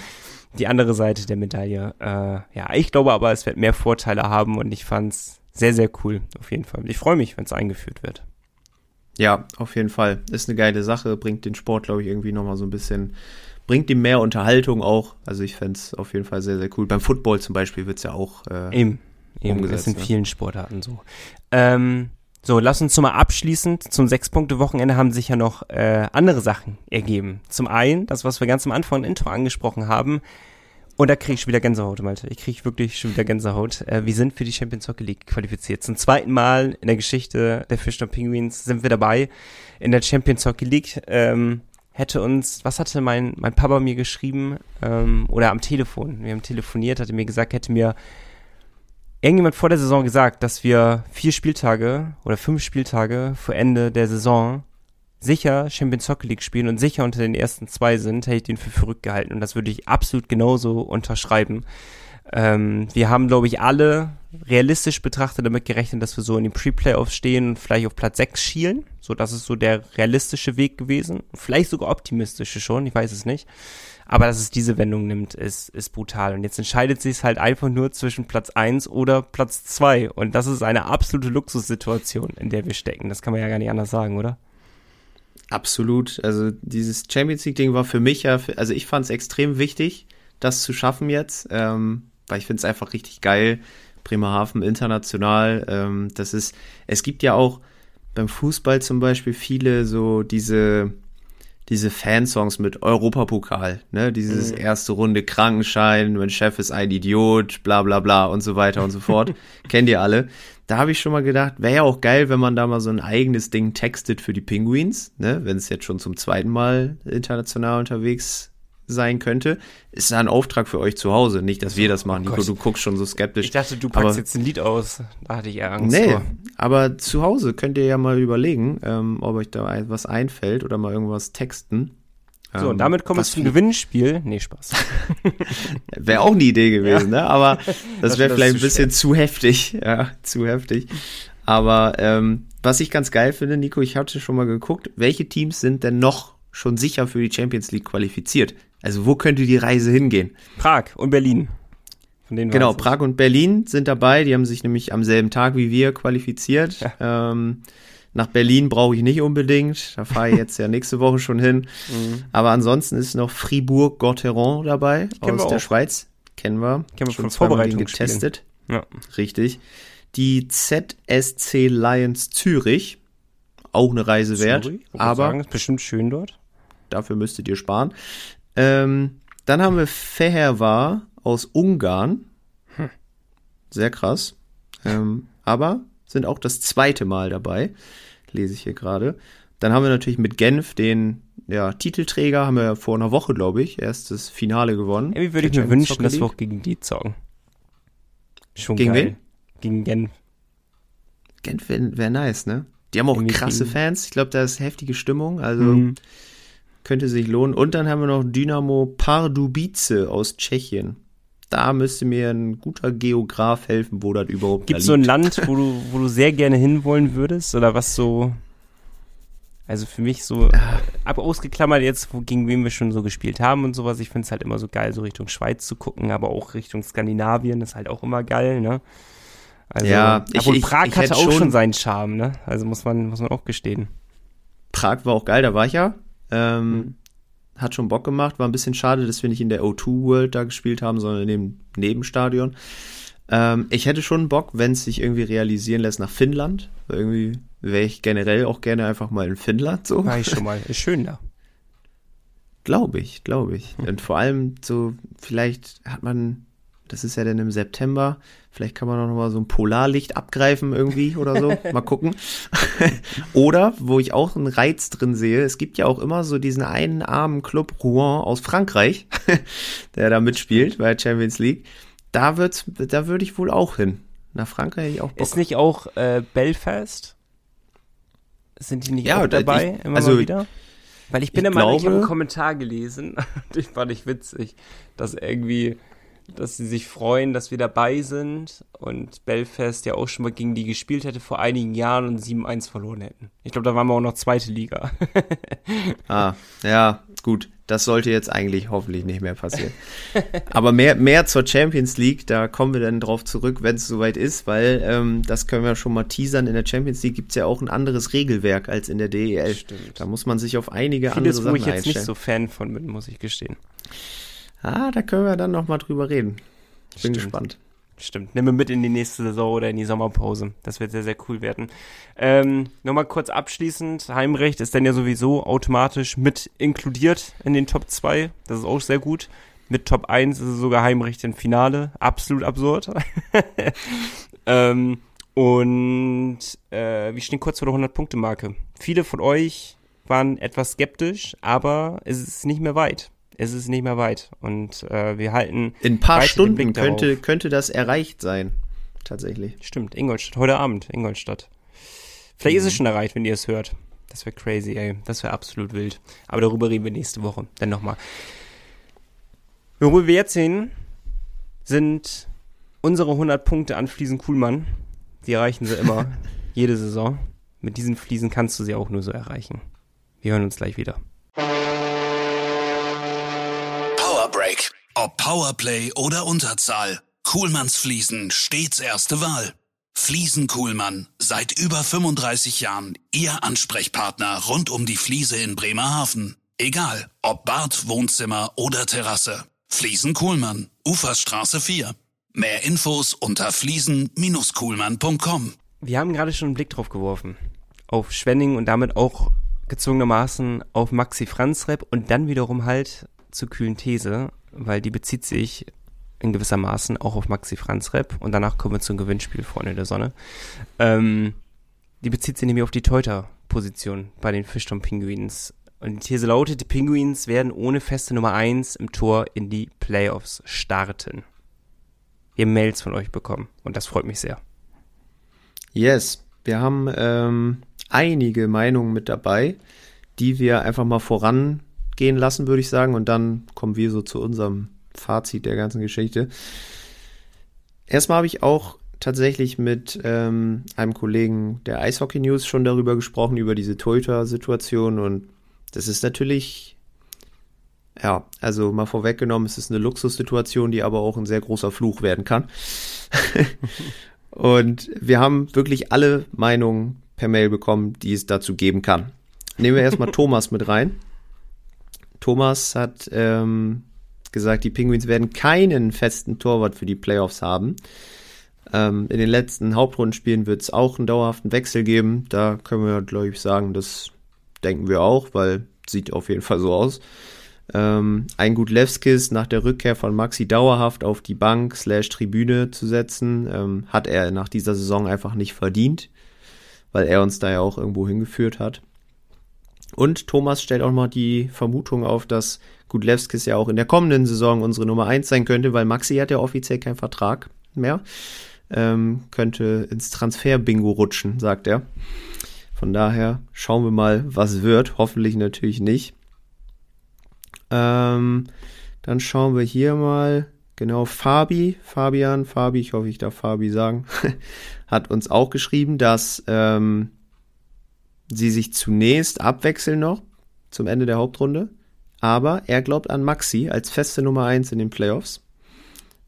die andere Seite der Medaille. Äh, ja, ich glaube aber, es wird mehr Vorteile haben und ich fand's sehr, sehr cool, auf jeden Fall. Ich freue mich, wenn es eingeführt wird. Ja, auf jeden Fall. Ist eine geile Sache, bringt den Sport, glaube ich, irgendwie nochmal so ein bisschen, bringt ihm mehr Unterhaltung auch. Also ich fände es auf jeden Fall sehr, sehr cool. Beim Football zum Beispiel wird es ja auch äh, eben, eben, umgesetzt. Das sind ne? vielen Sportarten so. Ähm, so, lass uns mal abschließend zum Sechs-Punkte-Wochenende haben sich ja noch äh, andere Sachen ergeben. Zum einen, das, was wir ganz am Anfang im Intro angesprochen haben, und da kriege ich wieder Gänsehaut, Malte. Ich kriege wirklich schon wieder Gänsehaut. Äh, wir sind für die Champions Hockey League qualifiziert. Zum zweiten Mal in der Geschichte der Fischner Penguins sind wir dabei in der Champions Hockey League. Ähm, hätte uns, was hatte mein, mein Papa mir geschrieben, ähm, oder am Telefon, wir haben telefoniert, hatte mir gesagt, hätte mir irgendjemand vor der Saison gesagt, dass wir vier Spieltage oder fünf Spieltage vor Ende der Saison sicher Champions Hockey League spielen und sicher unter den ersten zwei sind, hätte ich den für verrückt gehalten. Und das würde ich absolut genauso unterschreiben. Ähm, wir haben, glaube ich, alle realistisch betrachtet damit gerechnet, dass wir so in den Pre-Playoffs stehen und vielleicht auf Platz 6 schielen. So, das ist so der realistische Weg gewesen. Vielleicht sogar optimistische schon, ich weiß es nicht. Aber dass es diese Wendung nimmt, ist, ist brutal. Und jetzt entscheidet sich es halt einfach nur zwischen Platz 1 oder Platz 2. Und das ist eine absolute Luxussituation, in der wir stecken. Das kann man ja gar nicht anders sagen, oder? Absolut. Also dieses Champions League Ding war für mich ja, also ich fand es extrem wichtig, das zu schaffen jetzt, ähm, weil ich finde es einfach richtig geil. Bremerhaven international. Ähm, das ist, es gibt ja auch beim Fußball zum Beispiel viele so diese, diese Fansongs mit Europapokal, ne? Dieses mhm. erste Runde Krankenschein, mein Chef ist ein Idiot, bla bla bla und so weiter und so fort. <laughs> Kennt ihr alle. Da habe ich schon mal gedacht, wäre ja auch geil, wenn man da mal so ein eigenes Ding textet für die Penguins, ne? Wenn es jetzt schon zum zweiten Mal international unterwegs sein könnte, ist ein Auftrag für euch zu Hause. Nicht, dass wir das machen. Oh Nico, du guckst schon so skeptisch. Ich dachte, du packst aber, jetzt ein Lied aus. Da hatte ich eher Angst nee, vor. aber zu Hause könnt ihr ja mal überlegen, ähm, ob euch da was einfällt oder mal irgendwas texten. So, und ähm, damit kommen wir zum Gewinnspiel. Nee, Spaß. <laughs> wäre auch eine Idee gewesen, ja. ne? Aber <laughs> das, wäre vielleicht ein bisschen schwer. zu heftig. Ja, zu heftig. Aber ähm, was ich ganz geil finde, Nico, ich hatte schon mal geguckt, welche Teams sind denn noch schon sicher für die Champions League qualifiziert? Also wo könnte die Reise hingehen? Prag und Berlin. genau, Prag und Berlin sind dabei. Die haben sich nämlich am selben Tag wie wir qualifiziert. Ja. Ähm, nach Berlin brauche ich nicht unbedingt. Da fahre ich jetzt ja nächste Woche schon hin. Mhm. Aber ansonsten ist noch Fribourg-Gotteron dabei Kennen aus der Schweiz. Kennen wir. Kennen wir schon Vorbereitung getestet. Ja. Richtig. Die ZSC Lions Zürich. Auch eine Reise Zürich, wert. Aber sagen, ist bestimmt schön dort. Dafür müsstet ihr sparen. Ähm, dann haben wir Fehervar aus Ungarn. Hm. Sehr krass. Ähm, aber sind auch das zweite Mal dabei. Lese ich hier gerade. Dann haben wir natürlich mit Genf den ja, Titelträger, haben wir vor einer Woche, glaube ich, erst das Finale gewonnen. Irgendwie würde ich mir wünschen, dass wir auch gegen die zocken. Schon gegen geil. wen? Gegen Genf. Genf wäre wär nice, ne? Die haben auch Irgendwie krasse Fans. Ich glaube, da ist heftige Stimmung. Also mhm. Könnte sich lohnen. Und dann haben wir noch Dynamo Pardubice aus Tschechien. Da müsste mir ein guter Geograf helfen, wo das überhaupt Gibt es so ein Land, wo du, wo du sehr gerne hinwollen würdest? Oder was so. Also für mich so ah. ab ausgeklammert jetzt, wo, gegen wen wir schon so gespielt haben und sowas. Ich finde es halt immer so geil, so Richtung Schweiz zu gucken, aber auch Richtung Skandinavien ist halt auch immer geil, ne? Also, ja, ich, obwohl Prag ich, ich hatte auch schon, schon seinen Charme, ne? Also muss man, muss man auch gestehen. Prag war auch geil, da war ich ja. Ähm, mhm. Hat schon Bock gemacht. War ein bisschen schade, dass wir nicht in der O2 World da gespielt haben, sondern in dem Nebenstadion. Ähm, ich hätte schon Bock, wenn es sich irgendwie realisieren lässt, nach Finnland. Irgendwie wäre ich generell auch gerne einfach mal in Finnland so. War ich schon mal. Ist schön da. <laughs> Glaube ich, glaube ich. Und vor allem so, vielleicht hat man das ist ja dann im September. Vielleicht kann man auch noch mal so ein Polarlicht abgreifen irgendwie oder so. <laughs> Mal gucken. <laughs> oder, wo ich auch einen Reiz drin sehe, es gibt ja auch immer so diesen einen armen Club Rouen aus Frankreich, <laughs> der da mitspielt bei der Champions League. Da wird's, da würde ich wohl auch hin. Nach Frankreich hätte ich auch Bock. Ist nicht auch äh, Belfast? Sind die nicht ja, auch dabei? Ich, immer also, mal wieder? Weil ich bin ich der Meinung, ich habe einen Kommentar gelesen, den fand ich witzig, dass irgendwie dass sie sich freuen, dass wir dabei sind und Belfast ja auch schon mal gegen die gespielt hätte vor einigen Jahren und 7-1 verloren hätten. Ich glaube, da waren wir auch noch zweite Liga. <laughs> ah, ja, gut. Das sollte jetzt eigentlich hoffentlich nicht mehr passieren. Aber mehr, mehr zur Champions League, da kommen wir dann drauf zurück, wenn es soweit ist, weil ähm, das können wir schon mal teasern. In der Champions League gibt es ja auch ein anderes Regelwerk als in der DEL. Stimmt. Da muss man sich auf einige Vieles, andere Sachen einstellen. wo ich jetzt nicht so Fan von bin, muss ich gestehen. Ah, da können wir dann noch mal drüber reden. Ich bin Stimmt. gespannt. Stimmt. Nimm wir mit in die nächste Saison oder in die Sommerpause. Das wird sehr, sehr cool werden. Ähm, Nochmal kurz abschließend. Heimrecht ist dann ja sowieso automatisch mit inkludiert in den Top 2. Das ist auch sehr gut. Mit Top 1 ist es sogar Heimrecht im Finale. Absolut absurd. <laughs> ähm, und äh, wir stehen kurz vor der 100-Punkte-Marke. Viele von euch waren etwas skeptisch, aber es ist nicht mehr weit es ist nicht mehr weit. Und äh, wir halten. In ein paar Stunden könnte, könnte das erreicht sein. Tatsächlich. Stimmt, Ingolstadt. Heute Abend, Ingolstadt. Vielleicht mhm. ist es mhm. schon erreicht, wenn ihr es hört. Das wäre crazy, ey. Das wäre absolut wild. Aber darüber reden wir nächste Woche. Dann nochmal. Worüber wir jetzt sehen, sind unsere 100 Punkte an Fliesen Kuhlmann. Die erreichen sie immer. <laughs> jede Saison. Mit diesen Fliesen kannst du sie auch nur so erreichen. Wir hören uns gleich wieder. Ob Powerplay oder Unterzahl. Kuhlmanns Fliesen stets erste Wahl. Fliesen Kuhlmann, seit über 35 Jahren Ihr Ansprechpartner rund um die Fliese in Bremerhaven. Egal, ob Bad, Wohnzimmer oder Terrasse. Fliesen Kuhlmann, Uferstraße 4. Mehr Infos unter fliesen-kuhlmann.com. Wir haben gerade schon einen Blick drauf geworfen. Auf Schwenning und damit auch gezwungenermaßen auf Maxi Franzrep und dann wiederum halt zur kühlen These, weil die bezieht sich in gewissermaßen auch auf Maxi Franzrep und danach kommen wir zum Gewinnspiel Freunde der Sonne. Ähm, die bezieht sich nämlich auf die Teuter-Position bei den Fischton-Pinguins. Und die These lautet, die Pinguins werden ohne feste Nummer 1 im Tor in die Playoffs starten. Wir haben Mails von euch bekommen und das freut mich sehr. Yes, wir haben ähm, einige Meinungen mit dabei, die wir einfach mal vorangehen lassen, würde ich sagen. Und dann kommen wir so zu unserem Fazit der ganzen Geschichte. Erstmal habe ich auch tatsächlich mit ähm, einem Kollegen der Eishockey News schon darüber gesprochen, über diese Toyota-Situation. Und das ist natürlich, ja, also mal vorweggenommen, es ist eine Luxussituation, die aber auch ein sehr großer Fluch werden kann. <laughs> und wir haben wirklich alle Meinungen per Mail bekommen, die es dazu geben kann. Nehmen wir erstmal <laughs> Thomas mit rein. Thomas hat ähm, gesagt, die Penguins werden keinen festen Torwart für die Playoffs haben. Ähm, in den letzten Hauptrundenspielen wird es auch einen dauerhaften Wechsel geben. Da können wir, glaube ich, sagen, das denken wir auch, weil sieht auf jeden Fall so aus. Ähm, ein Gutlewskis nach der Rückkehr von Maxi dauerhaft auf die Bank slash Tribüne zu setzen, ähm, hat er nach dieser Saison einfach nicht verdient weil er uns da ja auch irgendwo hingeführt hat. Und Thomas stellt auch mal die Vermutung auf, dass Gudlewskis ja auch in der kommenden Saison unsere Nummer 1 sein könnte, weil Maxi hat ja offiziell keinen Vertrag mehr. Ähm, könnte ins Transfer-Bingo rutschen, sagt er. Von daher schauen wir mal, was wird. Hoffentlich natürlich nicht. Ähm, dann schauen wir hier mal. Genau, Fabi, Fabian, Fabi, ich hoffe, ich darf Fabi sagen, <laughs> hat uns auch geschrieben, dass ähm, sie sich zunächst abwechseln noch zum Ende der Hauptrunde, aber er glaubt an Maxi als feste Nummer 1 in den Playoffs.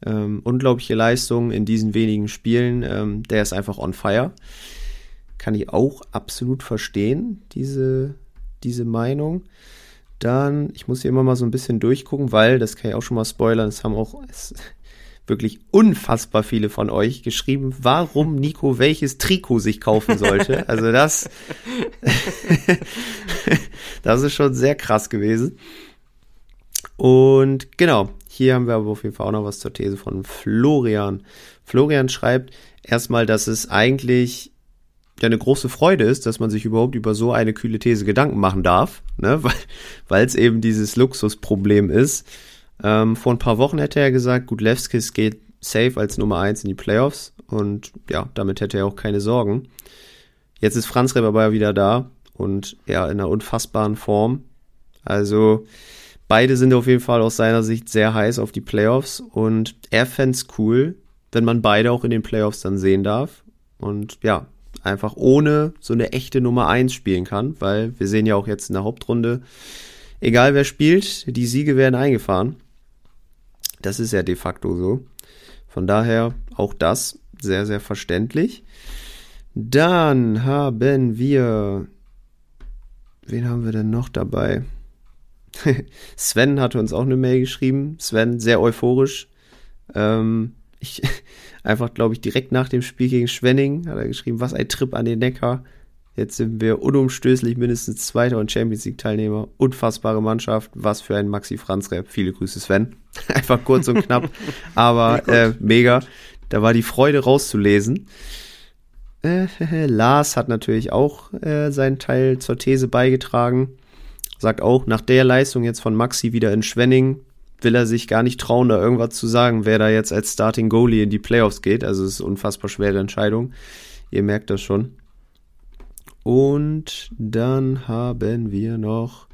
Ähm, unglaubliche Leistung in diesen wenigen Spielen, ähm, der ist einfach on fire. Kann ich auch absolut verstehen, diese, diese Meinung. Dann, ich muss hier immer mal so ein bisschen durchgucken, weil, das kann ich auch schon mal spoilern, es haben auch es, wirklich unfassbar viele von euch geschrieben, warum Nico welches Trikot sich kaufen sollte. <laughs> Also das, <laughs> das ist schon sehr krass gewesen. Und genau, hier haben wir aber auf jeden Fall auch noch was zur These von Florian. Florian schreibt erstmal, dass es eigentlich ja eine große Freude ist, dass man sich überhaupt über so eine kühle These Gedanken machen darf, ne? <laughs> weil es eben dieses Luxusproblem ist. Ähm, vor ein paar Wochen hätte er gesagt, gut, Levskis geht safe als Nummer 1 in die Playoffs und ja, damit hätte er auch keine Sorgen. Jetzt ist Franz Reber wieder da und ja, in einer unfassbaren Form. Also beide sind auf jeden Fall aus seiner Sicht sehr heiß auf die Playoffs und er fände es cool, wenn man beide auch in den Playoffs dann sehen darf. Und ja, einfach ohne so eine echte Nummer 1 spielen kann, weil wir sehen ja auch jetzt in der Hauptrunde, egal wer spielt, die Siege werden eingefahren. Das ist ja de facto so. Von daher auch das sehr, sehr verständlich. Dann haben wir, wen haben wir denn noch dabei? <laughs> Sven hatte uns auch eine Mail geschrieben. Sven, sehr euphorisch. Ähm, ich, <laughs> einfach, glaube ich, direkt nach dem Spiel gegen Schwenning hat er geschrieben, was ein Trip an den Neckar. Jetzt sind wir unumstößlich mindestens Zweiter und Champions League Teilnehmer. Unfassbare Mannschaft. Was für ein Maxi Franz Rap. Viele Grüße Sven. <laughs> einfach kurz und knapp. Aber äh, mega. Da war die Freude rauszulesen. Äh, <laughs> Lars hat natürlich auch äh, seinen Teil zur These beigetragen. Sagt auch, nach der Leistung jetzt von Maxi wieder in Schwenning will er sich gar nicht trauen, da irgendwas zu sagen, wer da jetzt als Starting Goalie in die Playoffs geht. Also es ist eine unfassbar schwere Entscheidung. Ihr merkt das schon. Und dann haben wir noch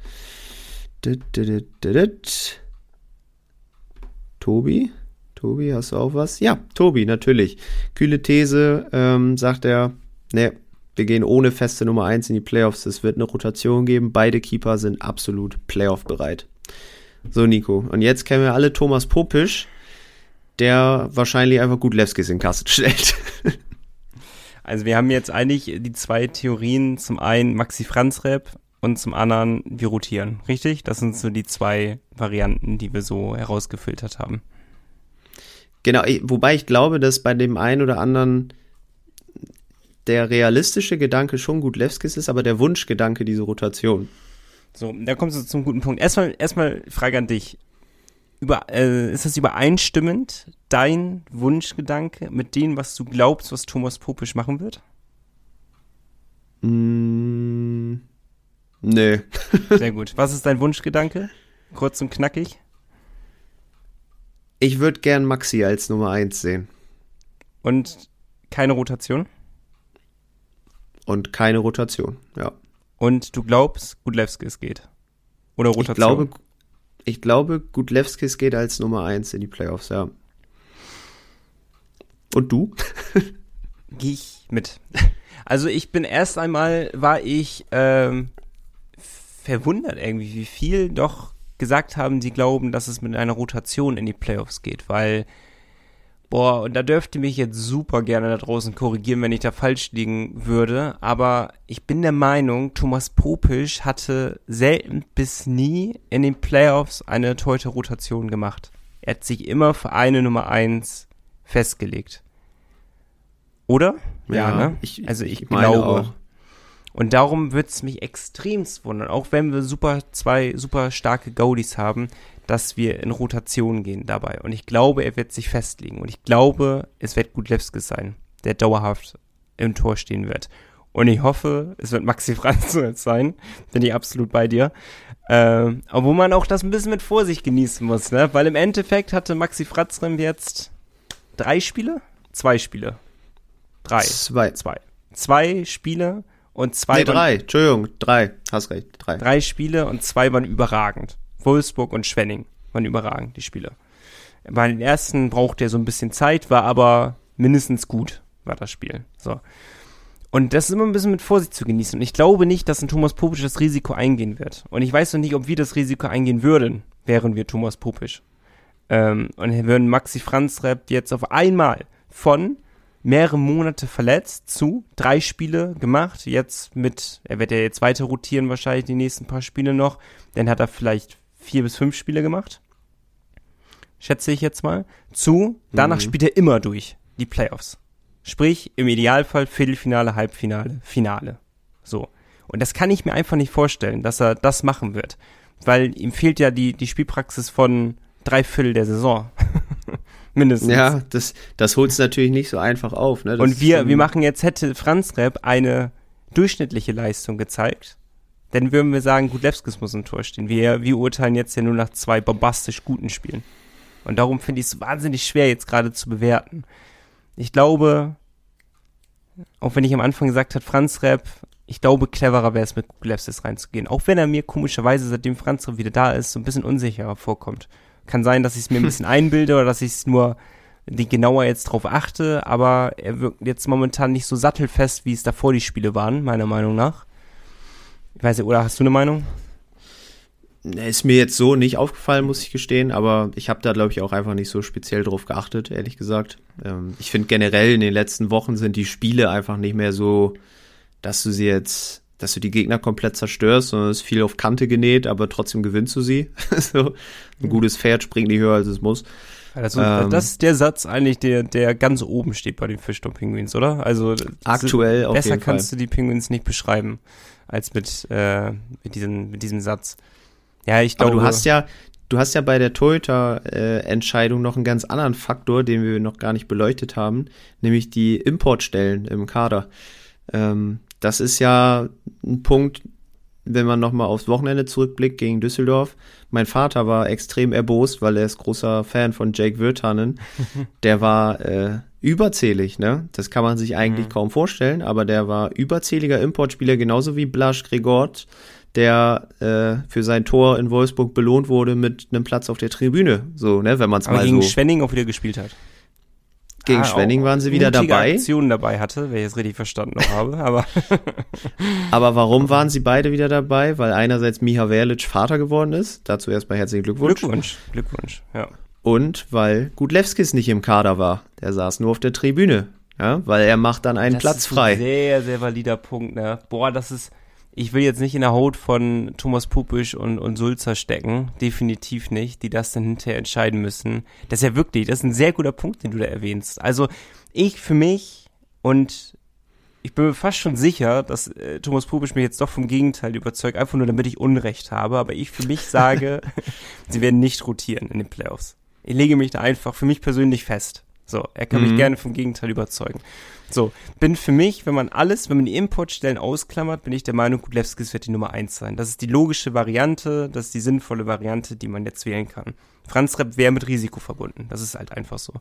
Tobi. Tobi, hast du auch was? Ja, Tobi, natürlich. Kühle These, ähm, sagt er, ne, wir gehen ohne feste Nummer 1 in die Playoffs. Es wird eine Rotation geben. Beide Keeper sind absolut Playoff bereit. So, Nico. Und jetzt kennen wir alle Thomas Popisch, der wahrscheinlich einfach gut Lewskis in Kasse stellt. <laughs> Also wir haben jetzt eigentlich die zwei Theorien. Zum einen Maxi Franz Rap und zum anderen wir rotieren. Richtig? Das sind so die zwei Varianten, die wir so herausgefiltert haben. Genau, wobei ich glaube, dass bei dem einen oder anderen der realistische Gedanke schon gut Lewskis ist, aber der Wunschgedanke diese Rotation. So, da kommst du zum guten Punkt. Erstmal, erstmal Frage an dich. Über, äh, ist das übereinstimmend, dein Wunschgedanke mit dem, was du glaubst, was Thomas Popisch machen wird? Mm, nee. <laughs> Sehr gut. Was ist dein Wunschgedanke? Kurz und knackig. Ich würde gern Maxi als Nummer 1 sehen. Und keine Rotation? Und keine Rotation, ja. Und du glaubst, Gudlewskis geht? Oder Rotation? Ich glaube, ich glaube Gudlewskis geht als Nummer 1 in die Playoffs, ja. Und du? <laughs> Gehe ich mit. Also ich bin erst einmal, war ich ähm, verwundert irgendwie, wie viel doch gesagt haben, sie glauben, dass es mit einer Rotation in die Playoffs geht, weil Boah, und da dürfte mich jetzt super gerne da draußen korrigieren, wenn ich da falsch liegen würde. Aber ich bin der Meinung, Thomas Popisch hatte selten bis nie in den Playoffs eine Torhüter-Rotation gemacht. Er hat sich immer für eine Nummer eins festgelegt. Oder? Ja, ja ne? Ich, also ich, ich glaube. Auch. Und darum würde es mich extremst wundern, auch wenn wir super zwei super starke Goalies haben, dass wir in Rotation gehen dabei. Und ich glaube, er wird sich festlegen. Und ich glaube, es wird Gudlewskis sein, der dauerhaft im Tor stehen wird. Und ich hoffe, es wird Maxi <laughs> Franz sein. Bin ich absolut bei dir. Äh, aber wo man auch das ein bisschen mit Vorsicht genießen muss, ne? Weil im Endeffekt hatte Maxi Fratzrem jetzt drei Spiele? Zwei Spiele. Drei. Zwei. Zwei. Zwei Spiele und zwei. Nee, drei. Entschuldigung, drei. Hast recht. Drei. Drei Spiele und zwei waren überragend. Wolfsburg und Schwenning waren überragend, die Spiele. Bei den ersten brauchte er so ein bisschen Zeit, war aber mindestens gut, war das Spiel. So. Und das ist immer ein bisschen mit Vorsicht zu genießen. Und ich glaube nicht, dass ein Thomas Popisch das Risiko eingehen wird. Und ich weiß noch nicht, ob wir das Risiko eingehen würden, wären wir Thomas Popisch. Ähm, und würden Maxi Franz Rapp jetzt auf einmal von mehrere Monate verletzt zu drei Spiele gemacht. Jetzt mit, er wird ja jetzt weiter rotieren wahrscheinlich die nächsten paar Spiele noch. Dann hat er vielleicht vier bis fünf Spiele gemacht. Schätze ich jetzt mal. Zu, danach mhm. spielt er immer durch die Playoffs. Sprich, im Idealfall Viertelfinale, Halbfinale, Finale. So. Und das kann ich mir einfach nicht vorstellen, dass er das machen wird. Weil ihm fehlt ja die, die Spielpraxis von drei Viertel der Saison. <laughs> Mindestens. Ja, das, das holt es natürlich nicht so einfach auf. Ne? und wir, wir machen jetzt, hätte Franz Rep eine durchschnittliche Leistung gezeigt, dann würden wir sagen, Gudlewskis muss im Tor stehen. Wir, wir urteilen jetzt ja nur nach zwei bombastisch guten Spielen. Und darum finde ich es wahnsinnig schwer, jetzt gerade zu bewerten. Ich glaube, auch wenn ich am Anfang gesagt habe, Franz Rep, ich glaube, cleverer wäre es, mit Gudlewskis reinzugehen. Auch wenn er mir komischerweise, seitdem Franz Rep wieder da ist, so ein bisschen unsicherer vorkommt. Kann sein, dass ich es mir ein bisschen <laughs> einbilde oder dass ich es nur die genauer jetzt drauf achte, aber er wirkt jetzt momentan nicht so sattelfest, wie es davor die Spiele waren, meiner Meinung nach. Ich weiß nicht, oder hast du eine Meinung? Ist mir jetzt so nicht aufgefallen, muss ich gestehen, aber ich habe da, glaube ich, auch einfach nicht so speziell drauf geachtet, ehrlich gesagt. Ähm, ich finde generell in den letzten Wochen sind die Spiele einfach nicht mehr so, dass du sie jetzt, dass du die Gegner komplett zerstörst, sondern es ist viel auf Kante genäht, aber trotzdem gewinnst du sie. <laughs> so, ein gutes Pferd springt nicht höher, als es muss. Also, ähm, das ist der Satz eigentlich, der, der ganz oben steht bei den Fischdom Penguins, oder? Also aktuell auf besser kannst du die Penguins nicht beschreiben als mit, äh, mit, diesem, mit diesem Satz. Ja, ich glaube. Aber du hast ja, du hast ja bei der Toyota-Entscheidung noch einen ganz anderen Faktor, den wir noch gar nicht beleuchtet haben, nämlich die Importstellen im Kader. Ähm, das ist ja ein Punkt, wenn man nochmal aufs Wochenende zurückblickt gegen Düsseldorf. Mein Vater war extrem erbost, weil er ist großer Fan von Jake Wirtanen. <laughs> Der war äh, überzählig, ne? Das kann man sich eigentlich mhm. kaum vorstellen, aber der war überzähliger Importspieler, genauso wie Blasch Gregort, der äh, für sein Tor in Wolfsburg belohnt wurde mit einem Platz auf der Tribüne, so, ne, wenn man es mal gegen so Schwenning auch wieder gespielt hat. Gegen ah, Schwenning waren sie wieder dabei. Aktionen dabei hatte, wenn ich es richtig verstanden habe, aber <laughs> Aber warum waren sie beide wieder dabei? Weil einerseits Miha Verlic Vater geworden ist, dazu erstmal herzlichen Glückwunsch. Glückwunsch, Glückwunsch, ja und weil Gudlewskis nicht im Kader war. Der saß nur auf der Tribüne, ja, weil er macht dann einen das Platz frei. Sehr, sehr valider Punkt, ne? Boah, das ist, ich will jetzt nicht in der Haut von Thomas Pupisch und, und Sulzer stecken. Definitiv nicht, die das dann hinterher entscheiden müssen. Das ist ja wirklich, das ist ein sehr guter Punkt, den du da erwähnst. Also ich für mich und ich bin mir fast schon sicher, dass äh, Thomas Pubisch mich jetzt doch vom Gegenteil überzeugt, einfach nur damit ich Unrecht habe, aber ich für mich sage, <laughs> sie werden nicht rotieren in den Playoffs. Ich lege mich da einfach für mich persönlich fest. So, er kann mhm. mich gerne vom Gegenteil überzeugen. So, bin für mich, wenn man alles, wenn man die Importstellen ausklammert, bin ich der Meinung, Gudlewskis wird die Nummer eins sein. Das ist die logische Variante, das ist die sinnvolle Variante, die man jetzt wählen kann. Franz Repp wäre mit Risiko verbunden. Das ist halt einfach so.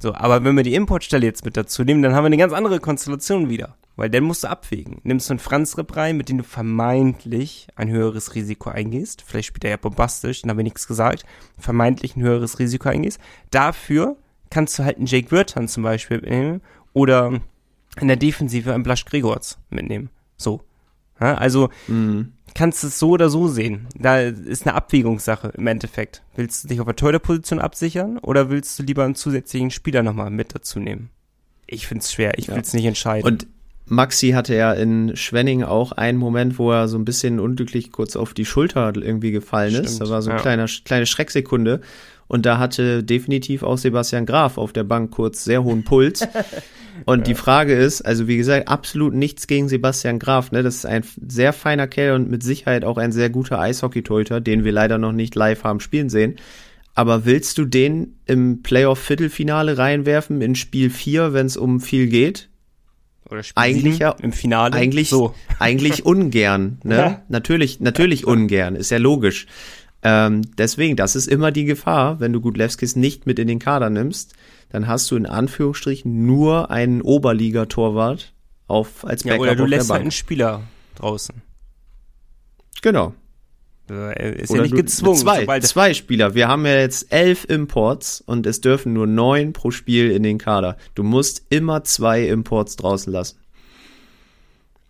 So, aber wenn wir die Importstelle jetzt mit dazu nehmen, dann haben wir eine ganz andere Konstellation wieder. Weil dann musst du abwägen. Nimmst du einen Franz Ripp rein, mit dem du vermeintlich ein höheres Risiko eingehst. Vielleicht spielt er ja bombastisch, dann haben wir nichts gesagt. Vermeintlich ein höheres Risiko eingehst. Dafür kannst du halt einen Jake Wirtan zum Beispiel mitnehmen oder in der Defensive einen Blasch Gregorz mitnehmen. So. Ja, also mhm. kannst du es so oder so sehen. Da ist eine Abwägungssache im Endeffekt. Willst du dich auf der Torhüterposition absichern oder willst du lieber einen zusätzlichen Spieler nochmal mit dazu nehmen? Ich find's schwer, ich ja. will's nicht entscheiden. Und Maxi hatte ja in Schwenning auch einen Moment, wo er so ein bisschen unglücklich kurz auf die Schulter irgendwie gefallen Stimmt, ist. Da war so eine ja. kleine, kleine Schrecksekunde. Und da hatte definitiv auch Sebastian Graf auf der Bank kurz sehr hohen Puls. <laughs> Und ja. die Frage ist, also wie gesagt, absolut nichts gegen Sebastian Graf. Ne? Das ist ein sehr feiner Kerl und mit Sicherheit auch ein sehr guter Eishockey-Torhüter, den wir leider noch nicht live haben spielen sehen. Aber willst du den im Playoff-Viertelfinale reinwerfen in Spiel 4, wenn es um viel geht? Oder Spiel eigentlich ja im Finale. Eigentlich, so. eigentlich ungern. Ne? <laughs> Ja. Natürlich, natürlich ungern. Ist ja logisch. Ähm, deswegen, das ist immer die Gefahr, wenn du Gudlewskis nicht mit in den Kader nimmst, dann hast du in Anführungsstrichen nur einen Oberligatorwart auf als Backup ja, oder du lässt halt einen Spieler draußen. Genau. Er ist oder ja nicht gezwungen. Zwei, zwei Spieler. Wir haben ja jetzt elf Imports und es dürfen nur neun pro Spiel in den Kader. Du musst immer zwei Imports draußen lassen.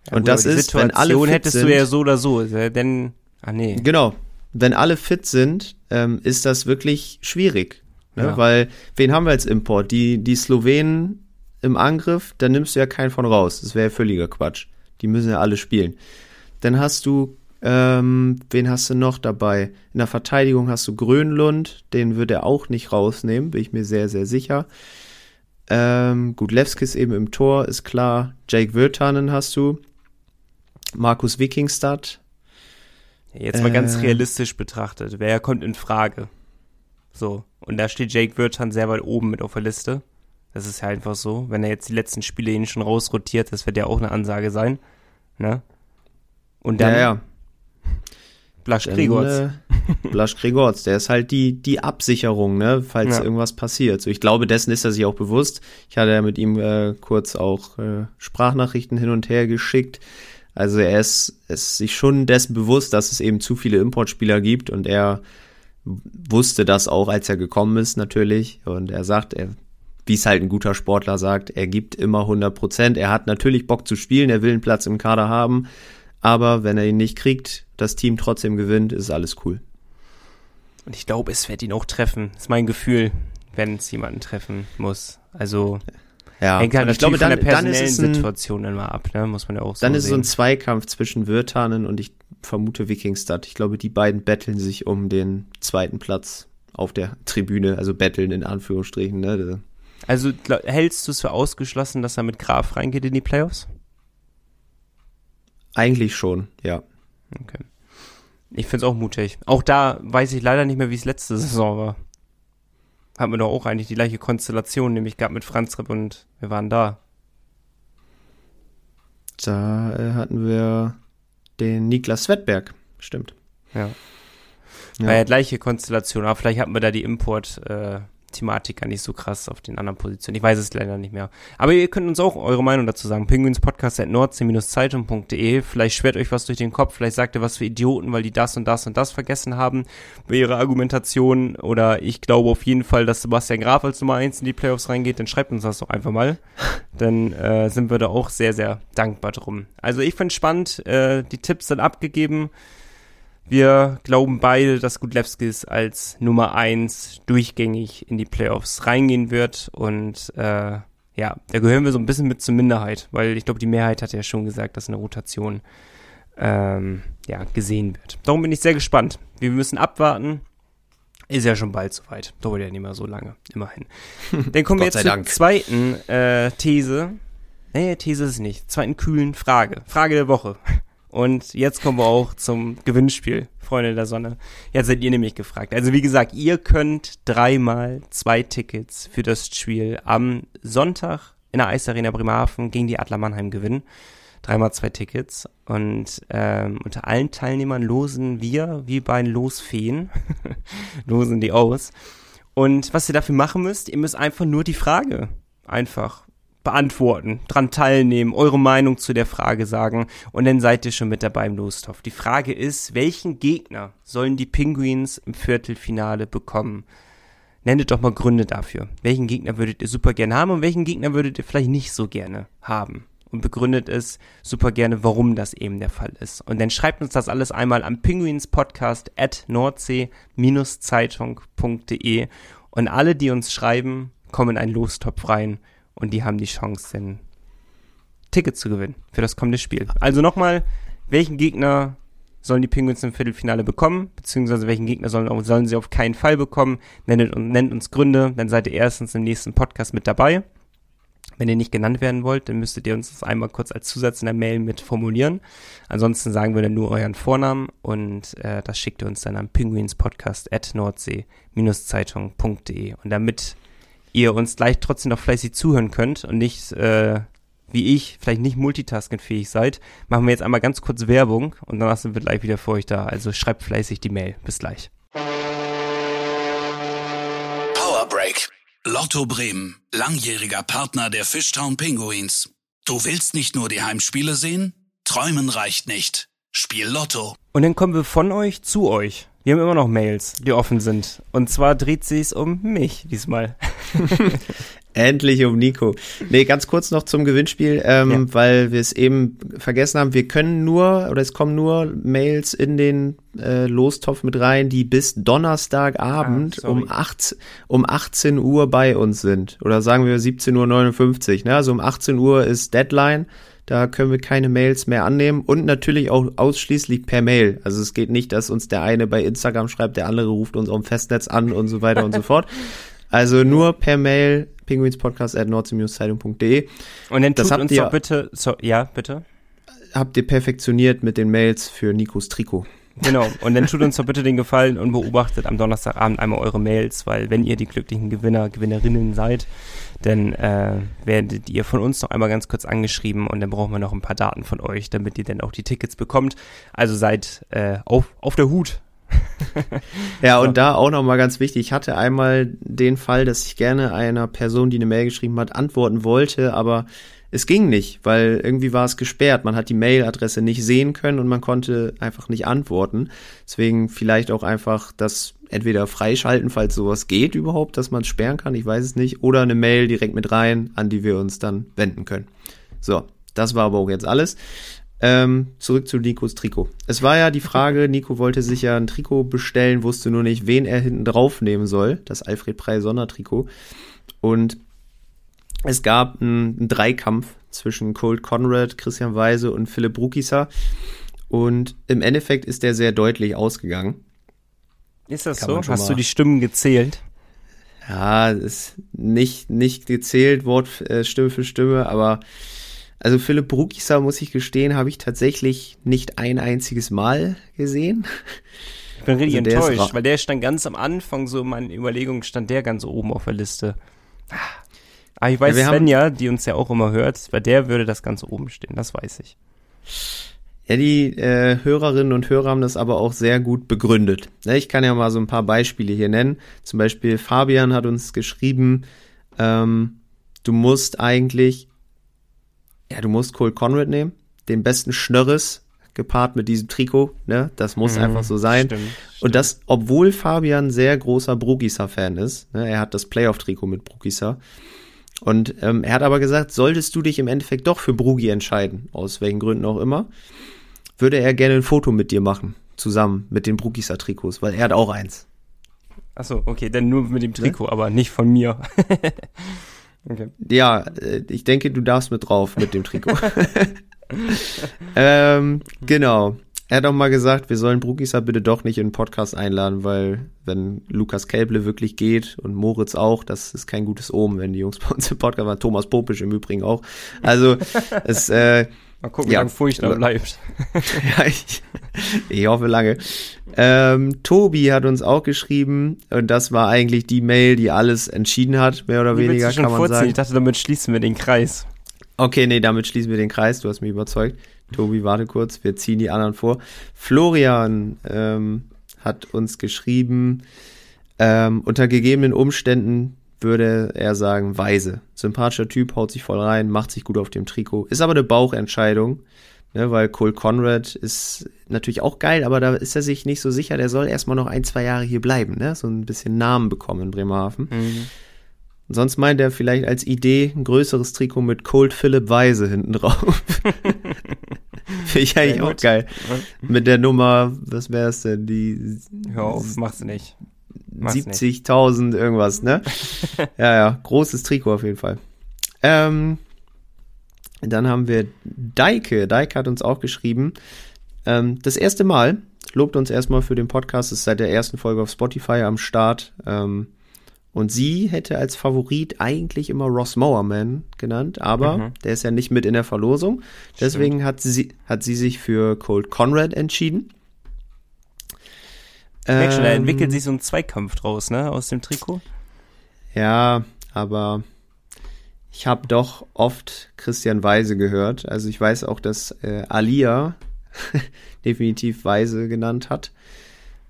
Ja, und gut, das ist, Situation wenn alle fit hättest sind, du ja so oder so, denn, ah nee. Genau. Wenn alle fit sind, ähm, ist das wirklich schwierig. Ne? Ja. Weil, wen haben wir als Import? Die, die Slowenen im Angriff, da nimmst du ja keinen von raus. Das wäre ja völliger Quatsch. Die müssen ja alle spielen. Dann hast du ähm, wen hast du noch dabei? In der Verteidigung hast du Grönlund, den wird er auch nicht rausnehmen, bin ich mir sehr, sehr sicher. Ähm, gut, Levskis eben im Tor, ist klar. Jake Wirtanen hast du. Markus Wikingstad. Jetzt mal äh, ganz realistisch betrachtet, wer kommt in Frage? So, und da steht Jake Wirtan sehr weit oben mit auf der Liste. Das ist ja einfach so. Wenn er jetzt die letzten Spiele ihn schon rausrotiert, das wird ja auch eine Ansage sein. Ne? Und dann, ja, ja. Blasch Gregorz. Äh, Blasch Gregorz, der ist halt die, die Absicherung, ne, falls ja. irgendwas passiert. So, ich glaube, dessen ist er sich auch bewusst. Ich hatte ja mit ihm äh, kurz auch äh, Sprachnachrichten hin und her geschickt. Also er ist, ist sich schon dessen bewusst, dass es eben zu viele Importspieler gibt und er wusste das auch, als er gekommen ist, natürlich. Und er sagt, er, wie es halt ein guter Sportler sagt, er gibt immer 100 Prozent. Er hat natürlich Bock zu spielen, er will einen Platz im Kader haben. Aber wenn er ihn nicht kriegt, das Team trotzdem gewinnt, ist alles cool. Und ich glaube, es wird ihn auch treffen. Das ist mein Gefühl, wenn es jemanden treffen muss. Also ja, hängt halt ich glaube, dann, von der personellen dann ist es ein, Situation immer ab, ne? muss man ja auch so Dann ist es so ein Zweikampf zwischen Wirtanen und ich vermute Wikingstad. Ich glaube, die beiden betteln sich um den zweiten Platz auf der Tribüne, also betteln in Anführungsstrichen. Ne? Also hältst du es für ausgeschlossen, dass er mit Graf reingeht in die Playoffs? Eigentlich schon, ja. Okay. Ich find's auch mutig. Auch da weiß ich leider nicht mehr, wie es letzte Saison war. Hatten wir doch auch eigentlich die gleiche Konstellation, nämlich gab mit Franz Ripp und wir waren da. Da äh, hatten wir den Niklas Svetberg, stimmt. Ja. ja. War ja gleiche Konstellation, aber vielleicht hatten wir da die Import, äh, Thematik gar nicht so krass auf den anderen Positionen. Ich weiß es leider nicht mehr. Aber ihr könnt uns auch eure Meinung dazu sagen. Penguinspodcast.nordsee-zeitung.de. Vielleicht schwert euch was durch den Kopf. Vielleicht sagt ihr was für Idioten, weil die das und das und das vergessen haben. Bei ihrer Argumentation. Oder ich glaube auf jeden Fall, dass Sebastian Graf als Nummer 1 in die Playoffs reingeht. Dann schreibt uns das doch einfach mal. <laughs> Dann äh, sind wir da auch sehr, sehr dankbar drum. Also ich finde spannend. Äh, die Tipps sind abgegeben. Wir glauben beide, dass Gudlewskis als Nummer eins durchgängig in die Playoffs reingehen wird und äh, ja, da gehören wir so ein bisschen mit zur Minderheit, weil ich glaube, die Mehrheit hat ja schon gesagt, dass eine Rotation ähm, ja, gesehen wird. Darum bin ich sehr gespannt. Wir müssen abwarten. Ist ja schon bald soweit. Dauert ja nicht mehr so lange, immerhin. <laughs> Dann kommen wir jetzt zur Dank. zweiten äh, These. Nee, These ist es nicht. Zweiten kühlen Frage. Frage der Woche. Und jetzt kommen wir auch zum Gewinnspiel, Freunde der Sonne. Jetzt seid ihr nämlich gefragt. Also wie gesagt, ihr könnt dreimal zwei Tickets für das Spiel am Sonntag in der Eisarena Bremerhaven gegen die Adler Mannheim gewinnen. Dreimal zwei Tickets. Und ähm, unter allen Teilnehmern losen wir, wie bei den Losfeen, <laughs> losen die aus. Und was ihr dafür machen müsst, ihr müsst einfach nur die Frage einfach beantworten, dran teilnehmen, eure Meinung zu der Frage sagen und dann seid ihr schon mit dabei im Lostopf. Die Frage ist, welchen Gegner sollen die Penguins im Viertelfinale bekommen? Nennt doch mal Gründe dafür. Welchen Gegner würdet ihr super gerne haben und welchen Gegner würdet ihr vielleicht nicht so gerne haben? Und begründet es super gerne, warum das eben der Fall ist. Und dann schreibt uns das alles einmal am penguinspodcast at nordsee-zeitung.de und alle, die uns schreiben, kommen in einen Lostopf rein und die haben die Chance, den Ticket zu gewinnen für das kommende Spiel. Also nochmal, welchen Gegner sollen die Penguins im Viertelfinale bekommen, beziehungsweise welchen Gegner sollen, sollen sie auf keinen Fall bekommen? Nennt, nennt uns Gründe, dann seid ihr erstens im nächsten Podcast mit dabei. Wenn ihr nicht genannt werden wollt, dann müsstet ihr uns das einmal kurz als Zusatz in der Mail mit formulieren. Ansonsten sagen wir dann nur euren Vornamen und äh, das schickt ihr uns dann an penguinspodcast at nordsee-zeitung.de. Und damit ihr uns gleich trotzdem noch fleißig zuhören könnt und nicht, äh, wie ich, vielleicht nicht multitaskingfähig seid, machen wir jetzt einmal ganz kurz Werbung und danach sind wir gleich wieder für euch da. Also schreibt fleißig die Mail. Bis gleich. Power Break. Lotto Bremen, langjähriger Partner der Fishtown Pinguins. Du willst nicht nur die Heimspiele sehen? Träumen reicht nicht. Spiel Lotto. Und dann kommen wir von euch zu euch. Wir haben immer noch Mails, die offen sind. Und zwar dreht sich's um mich diesmal. <laughs> Endlich um Nico. Nee, ganz kurz noch zum Gewinnspiel, ähm, ja. weil wir es eben vergessen haben. Wir können nur, oder es kommen nur Mails in den äh, Lostopf mit rein, die bis Donnerstagabend ah, um, 8, um 18 Uhr bei uns sind. Oder sagen wir 17.59 Uhr. Ne? Also um 18 Uhr ist Deadline. Da können wir keine Mails mehr annehmen und natürlich auch ausschließlich per Mail. Also es geht nicht, dass uns der eine bei Instagram schreibt, der andere ruft uns am Festnetz an und so weiter und so <laughs> fort. Also nur per Mail penguinspodcast.nordsee-zeitung.de. Und dann tut das uns doch bitte, so, ja, bitte. Habt ihr perfektioniert mit den Mails für Nikos Trikot. Genau, und dann tut uns doch bitte den Gefallen und beobachtet am Donnerstagabend einmal eure Mails, weil wenn ihr die glücklichen Gewinner, Gewinnerinnen seid, dann äh, werdet ihr von uns noch einmal ganz kurz angeschrieben und dann brauchen wir noch ein paar Daten von euch, damit ihr dann auch die Tickets bekommt. Also seid äh, auf, auf der Hut, <laughs> ja, und da auch nochmal ganz wichtig, ich hatte einmal den Fall, dass ich gerne einer Person, die eine Mail geschrieben hat, antworten wollte, aber es ging nicht, weil irgendwie war es gesperrt. Man hat die Mailadresse nicht sehen können und man konnte einfach nicht antworten. Deswegen vielleicht auch einfach das entweder freischalten, falls sowas geht überhaupt, dass man es sperren kann, ich weiß es nicht, oder eine Mail direkt mit rein, an die wir uns dann wenden können. So, das war aber auch jetzt alles. Ähm, zurück zu Nikos Trikot. Es war ja die Frage, <laughs> Nico wollte sich ja ein Trikot bestellen, wusste nur nicht, wen er hinten drauf nehmen soll. Das Alfred Prey Sondertrikot. Und es gab einen, einen Dreikampf zwischen Colt Conrad, Christian Weise und Philipp Rukisa. Und im Endeffekt ist der sehr deutlich ausgegangen. Ist das Kann so? Hast du die Stimmen gezählt? Ja, ist nicht, nicht gezählt, Wort, äh, Stimme für Stimme, aber also Philipp Brukisa, muss ich gestehen, habe ich tatsächlich nicht ein einziges Mal gesehen. Ich bin richtig also enttäuscht, weil der stand ganz am Anfang, so in meinen Überlegungen, stand der ganz oben auf der Liste. Ah, ich weiß, ja, Svenja, die uns ja auch immer hört, bei der würde das ganz oben stehen, das weiß ich. Ja, die äh, Hörerinnen und Hörer haben das aber auch sehr gut begründet. Ja, ich kann ja mal so ein paar Beispiele hier nennen. Zum Beispiel Fabian hat uns geschrieben, ähm, du musst eigentlich ja, du musst Cole Conrad nehmen, den besten Schnörres gepaart mit diesem Trikot, ne? Das muss mhm, einfach so sein. Stimmt, und das, obwohl Fabian sehr großer Brugisa-Fan ist, ne? er hat das Playoff-Trikot mit Brugisa. Und ähm, er hat aber gesagt, solltest du dich im Endeffekt doch für Brugi entscheiden, aus welchen Gründen auch immer, würde er gerne ein Foto mit dir machen, zusammen mit den Brugisa-Trikots, weil er hat auch eins. Achso, okay, dann nur mit dem ne? Trikot, ne? aber nicht von mir. <laughs> Okay. Ja, äh, ich denke, du darfst mit drauf mit dem Trikot. <laughs> ähm, genau. Er hat auch mal gesagt, wir sollen Brugisa bitte doch nicht in den Podcast einladen, weil wenn Lukas Kelble wirklich geht und Moritz auch, das ist kein gutes Omen, wenn die Jungs <laughs> bei uns im Podcast waren. Thomas Popisch im Übrigen auch. Also es äh, Mal gucken, wie Ja. lange Furcht da bleibt. <laughs> ja, ich, ich hoffe lange. Ähm, Tobi hat uns auch geschrieben und das war eigentlich die Mail, die alles entschieden hat, mehr oder willst weniger kann man vorziehen? sagen. Ich dachte, damit schließen wir den Kreis. Okay, nee, damit schließen wir den Kreis. Du hast mich überzeugt. Tobi, warte kurz. Wir ziehen die anderen vor. Florian ähm, hat uns geschrieben, ähm, unter gegebenen Umständen würde er sagen, weise. Sympathischer Typ, haut sich voll rein, macht sich gut auf dem Trikot. Ist aber eine Bauchentscheidung, ne, weil Cole Conrad ist natürlich auch geil, aber da ist er sich nicht so sicher. Der soll erstmal noch ein, zwei Jahre hier bleiben, ne? so ein bisschen Namen bekommen in Bremerhaven. Mhm. Sonst meint er vielleicht als Idee ein größeres Trikot mit Cold Philip Weise hinten drauf. <laughs> Finde ich eigentlich auch geil. Mit der Nummer, was wäre es denn? Die Hör auf. Mach's nicht. 70.000 irgendwas, ne? <laughs> ja, ja, großes Trikot auf jeden Fall. Ähm, dann haben wir Deike. Deike hat uns auch geschrieben. Ähm, das erste Mal, lobt uns erstmal für den Podcast, ist seit der ersten Folge auf Spotify am Start. Ähm, und sie hätte als Favorit eigentlich immer Ross Mowerman genannt, aber Mhm. der ist ja nicht mit in der Verlosung. Deswegen hat sie, hat sie sich für Cold Conrad entschieden. Schon, da Ähm, entwickelt sich so ein Zweikampf draus, ne, aus dem Trikot. Ja, aber ich habe doch oft Christian Weise gehört. Also ich weiß auch, dass äh, Alia <laughs> definitiv Weise genannt hat.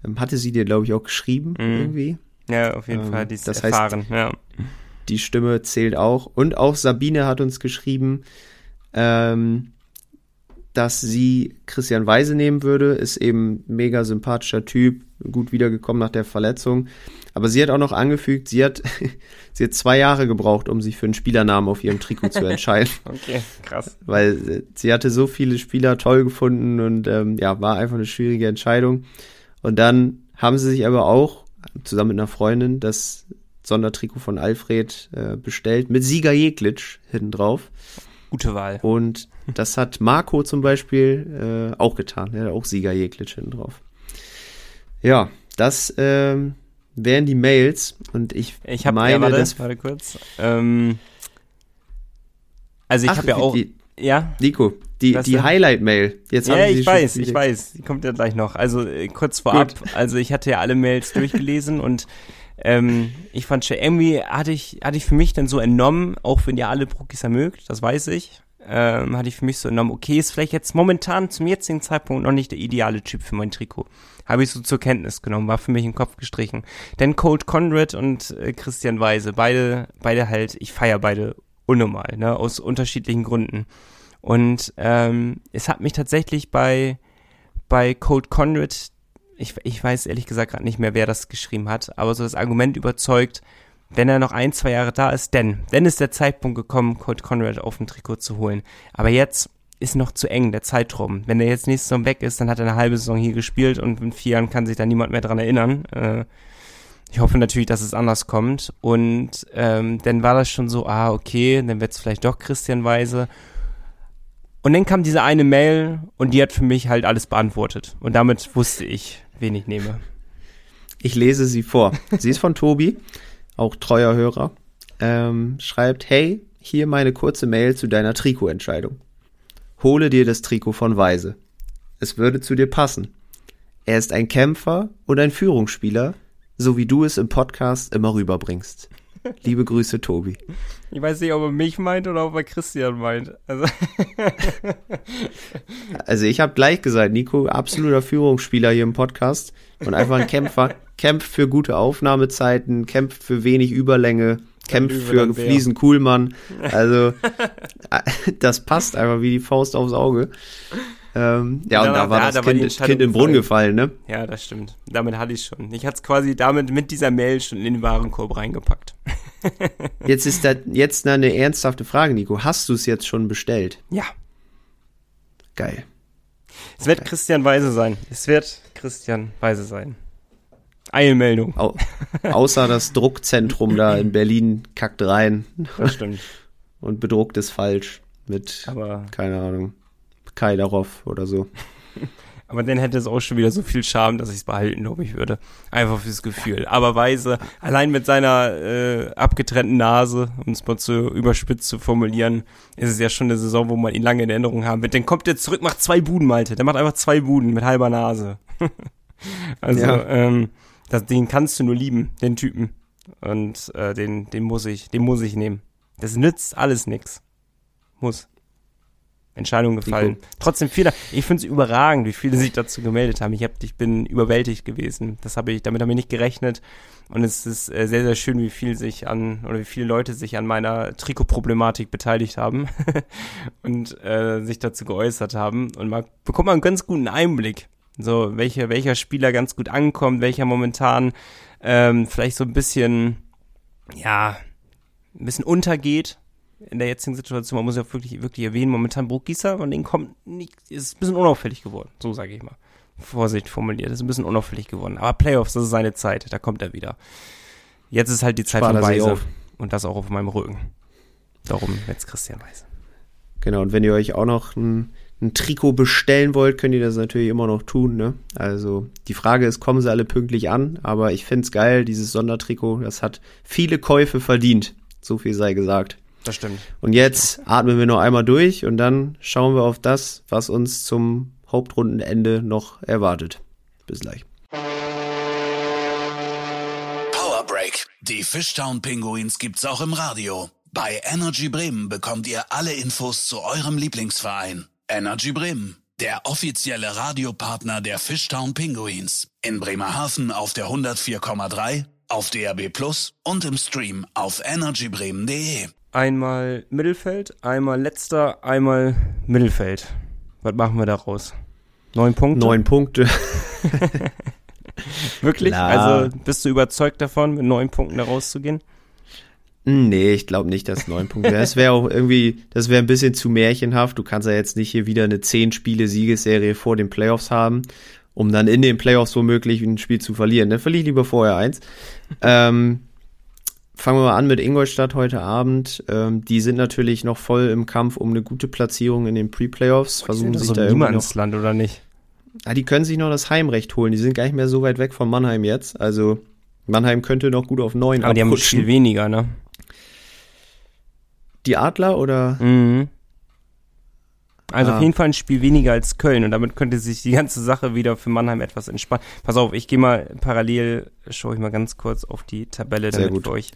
Ähm, hatte sie dir, glaube ich, auch geschrieben Mhm. irgendwie. Ja, auf jeden Ähm, Fall, die ist das heißt- erfahren, ja. Die Stimme zählt auch. Und auch Sabine hat uns geschrieben, ähm, dass sie Christian Weise nehmen würde. Ist eben mega sympathischer Typ, gut wiedergekommen nach der Verletzung. Aber sie hat auch noch angefügt, sie hat, <laughs> sie hat zwei Jahre gebraucht, um sich für einen Spielernamen auf ihrem Trikot zu entscheiden. <laughs> Okay, krass. Weil äh, sie hatte so viele Spieler toll gefunden und ähm, ja, war einfach eine schwierige Entscheidung. Und dann haben sie sich aber auch zusammen mit einer Freundin das Sondertrikot von Alfred äh, bestellt mit Sieger Jeglitsch hinten drauf. Gute Wahl. Und <laughs> das hat Marco zum Beispiel äh, auch getan. Er hat auch Sieger Jeglitsch hinten drauf. Ja, das ähm, wären die Mails und ich, Ich habe meine, ja, warte, dass warte kurz. Ähm, also ich habe ja auch, die, ja, Nico, die, Was die denn? Highlight-Mail. Jetzt ja, ich weiß, ich weiß, die kommt ja gleich noch. Also äh, kurz vorab, also ich hatte ja alle Mails durchgelesen und ähm, ich fand schon, irgendwie hatte ich, hatte ich für mich dann so entnommen, auch wenn ihr alle Brookies mögt, das weiß ich, ähm, hatte ich für mich so entnommen, okay, ist vielleicht jetzt momentan zum jetzigen Zeitpunkt noch nicht der ideale Typ für mein Trikot. Habe ich so zur Kenntnis genommen, war für mich im Kopf gestrichen. Denn Cold Conrad und äh, Christian Weise, beide, beide halt, ich feier beide unnormal, ne, aus unterschiedlichen Gründen. Und ähm, es hat mich tatsächlich bei, bei Cold Conrad, ich, ich weiß ehrlich gesagt gerade nicht mehr, wer das geschrieben hat, aber so das Argument überzeugt, wenn er noch ein, zwei Jahre da ist, denn, dann ist der Zeitpunkt gekommen, Cold Conrad auf ein Trikot zu holen. Aber jetzt ist noch zu eng, der Zeitraum. Wenn er jetzt nächste Saison weg ist, dann hat er eine halbe Saison hier gespielt und in vier Jahren kann sich da niemand mehr dran erinnern. Äh, ich hoffe natürlich, dass es anders kommt. Und ähm, dann war das schon so, ah, okay, dann wird es vielleicht doch Christian Weise. Und dann kam diese eine Mail und die hat für mich halt alles beantwortet. Und damit wusste ich, wen ich nehme. Ich lese sie vor. Sie ist von Tobi, auch treuer Hörer. Ähm, schreibt, hey, hier meine kurze Mail zu deiner Trikotentscheidung. Hole dir das Trikot von Weise. Es würde zu dir passen. Er ist ein Kämpfer und ein Führungsspieler, so wie du es im Podcast immer rüberbringst. Liebe Grüße, Tobi. Ich weiß nicht, ob er mich meint oder ob er Christian meint. Also, <laughs> Also ich habe gleich gesagt, Nico, absoluter Führungsspieler hier im Podcast und einfach ein Kämpfer, <laughs> kämpft für gute Aufnahmezeiten, kämpft für wenig Überlänge, kämpft für. Fliesen Kuhlmann. Also <laughs> das passt einfach wie die Faust aufs Auge. Ähm, ja, und da war ja, das da war kind, den Brunnen gefallen. ne? ja, das stimmt. Damit hatte ich schon. Ich hatte es quasi damit mit dieser Mail schon in den Warenkorb reingepackt. <laughs> Jetzt ist da jetzt eine ernsthafte Frage, Nico. Hast du es jetzt schon bestellt? Ja. Geil. Es wird Christian Weise sein. Es wird Christian Weise sein. Eilmeldung. Au außer das Druckzentrum da in Berlin kackt rein Das stimmt. <laughs> und bedruckt es falsch mit Aber keine Ahnung, Kai Darov oder so. <laughs> Aber dann hätte es auch schon wieder so viel Charme, dass ich es behalten, glaube ich, würde. Einfach fürs Gefühl. Aber Weise, allein mit seiner äh, abgetrennten Nase, um es mal zu überspitzt zu formulieren, ist es ja schon eine Saison, wo man ihn lange in Erinnerung haben wird. Dann kommt er zurück, macht zwei Buden, Malte. Der macht einfach zwei Buden mit halber Nase. <laughs> also, ja. ähm, das, den kannst du nur lieben, den Typen. Und äh, den, den muss ich, den muss ich nehmen. Das nützt alles nix. Muss. Entscheidung gefallen. Trotzdem viele, ich finde es überragend, wie viele sich dazu gemeldet haben. Ich, hab, ich bin überwältigt gewesen. Das habe ich, damit habe ich nicht gerechnet. Und es ist äh, sehr, sehr schön, wie viel sich an, oder wie viele Leute sich an meiner Trikotproblematik beteiligt haben <laughs> und äh, sich dazu geäußert haben. Und man bekommt man einen ganz guten Einblick. So, welcher, welcher Spieler ganz gut ankommt, welcher momentan ähm, vielleicht so ein bisschen, ja, ein bisschen untergeht in der jetzigen Situation, man muss ja wirklich, wirklich erwähnen, momentan Bruckgießer, von denen kommt nicht, ist ein bisschen unauffällig geworden, so sage ich mal. Vorsicht formuliert, ist ein bisschen unauffällig geworden. Aber Playoffs, das ist seine Zeit, da kommt er wieder. Jetzt ist halt die Zeit Spart von Weise. Und das auch auf meinem Rücken. Darum jetzt Christian Weise. Genau, und wenn ihr euch auch noch ein, ein Trikot bestellen wollt, könnt ihr das natürlich immer noch tun. Ne? Also die Frage ist, kommen sie alle pünktlich an? Aber ich finde es geil, dieses Sondertrikot, das hat viele Käufe verdient. So viel sei gesagt. Das stimmt. Und jetzt atmen wir noch einmal durch und dann schauen wir auf das, was uns zum Hauptrundenende noch erwartet. Bis gleich. Power Break. Die Fishtown Pinguins gibt's auch im Radio. Bei Energy Bremen bekommt ihr alle Infos zu eurem Lieblingsverein. Energy Bremen, der offizielle Radiopartner der Fishtown Pinguins. In Bremerhaven auf der 104,3, auf DRB Plus und im Stream auf energybremen.de einmal Mittelfeld, einmal letzter, einmal Mittelfeld. Was machen wir daraus? Neun Punkte? Neun Punkte. <laughs> Wirklich? Klar. Also bist du überzeugt davon, mit neun Punkten da rauszugehen? Nee, ich glaube nicht, dass neun Punkte. Das wäre auch irgendwie, das wäre ein bisschen zu märchenhaft. Du kannst ja jetzt nicht hier wieder eine zehn Spiele Siegesserie vor den Playoffs haben, um dann in den Playoffs womöglich ein Spiel zu verlieren. Dann verliere ich lieber vorher eins. ähm, fangen wir mal an mit Ingolstadt heute Abend. Ähm, die sind natürlich noch voll im Kampf um eine gute Platzierung in den Pre-Playoffs. Versuchen sich da irgendwie noch, Land oder nicht? Ah, die können sich noch das Heimrecht holen. Die sind gar nicht mehr so weit weg von Mannheim jetzt. Also Mannheim könnte noch gut auf neun Aber die haben viel weniger, ne? Die Adler oder? Mhm. Also ah. auf jeden Fall ein Spiel weniger als Köln und damit könnte sich die ganze Sache wieder für Mannheim etwas entspannen. Pass auf, ich gehe mal parallel, schaue ich mal ganz kurz auf die Tabelle, Sehr damit wir euch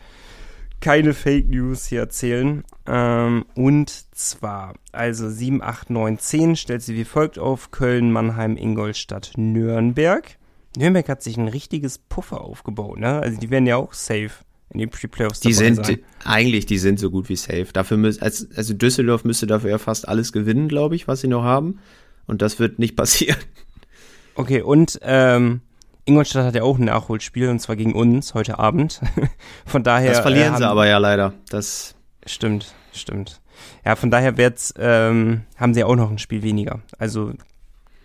keine Fake News hier erzählen. Ähm, und zwar, also 7, 8, 9, 10 stellt sie wie folgt auf. Köln, Mannheim, Ingolstadt, Nürnberg. Nürnberg hat sich ein richtiges Puffer aufgebaut, ne? Also die werden ja auch safe in den Pre-Playoffs Die sind sein. eigentlich, die sind so gut wie safe. Dafür müssen, als, also Düsseldorf müsste dafür ja fast alles gewinnen, glaube ich, was sie noch haben. Und das wird nicht <laughs> passieren. Okay, und ähm, Ingolstadt hat ja auch ein Nachholspiel und zwar gegen uns heute Abend. <laughs> von daher. Das verlieren äh, sie aber ja leider. Das stimmt, stimmt. Ja, von daher wird's, ähm, haben sie auch noch ein Spiel weniger. Also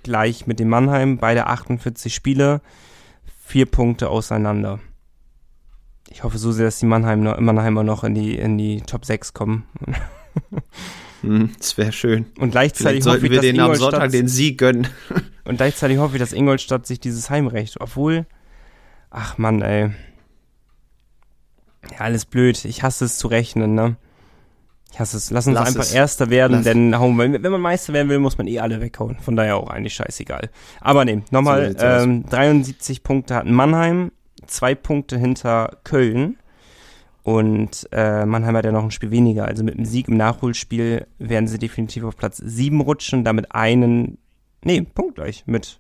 gleich mit dem Mannheim, beide 48 Spiele, vier Punkte auseinander. Ich hoffe so sehr, dass die Mannheim noch, Mannheimer noch in die, in die Top 6 kommen. Hm, das wäre schön. Und gleichzeitig hoffe ich, dass den Ingolstadt, am Sonntag den Sieg gönnen. <laughs> und gleichzeitig hoffe ich, dass Ingolstadt sich dieses Heimrecht, obwohl, ach Mann, ey. Ja, alles blöd. Ich hasse es zu rechnen, ne? Ich hasse es. Lass uns Lass einfach es. Erster werden, Lass. denn wir, wenn man Meister werden will, muss man eh alle weghauen. Von daher auch eigentlich scheißegal. Aber nee, nochmal, ähm, 73 Punkte hatten Mannheim, zwei Punkte hinter Köln. Und äh, Mannheim hat ja noch ein Spiel weniger. Also mit dem Sieg im Nachholspiel werden sie definitiv auf Platz 7 rutschen, damit einen, nee, punktgleich mit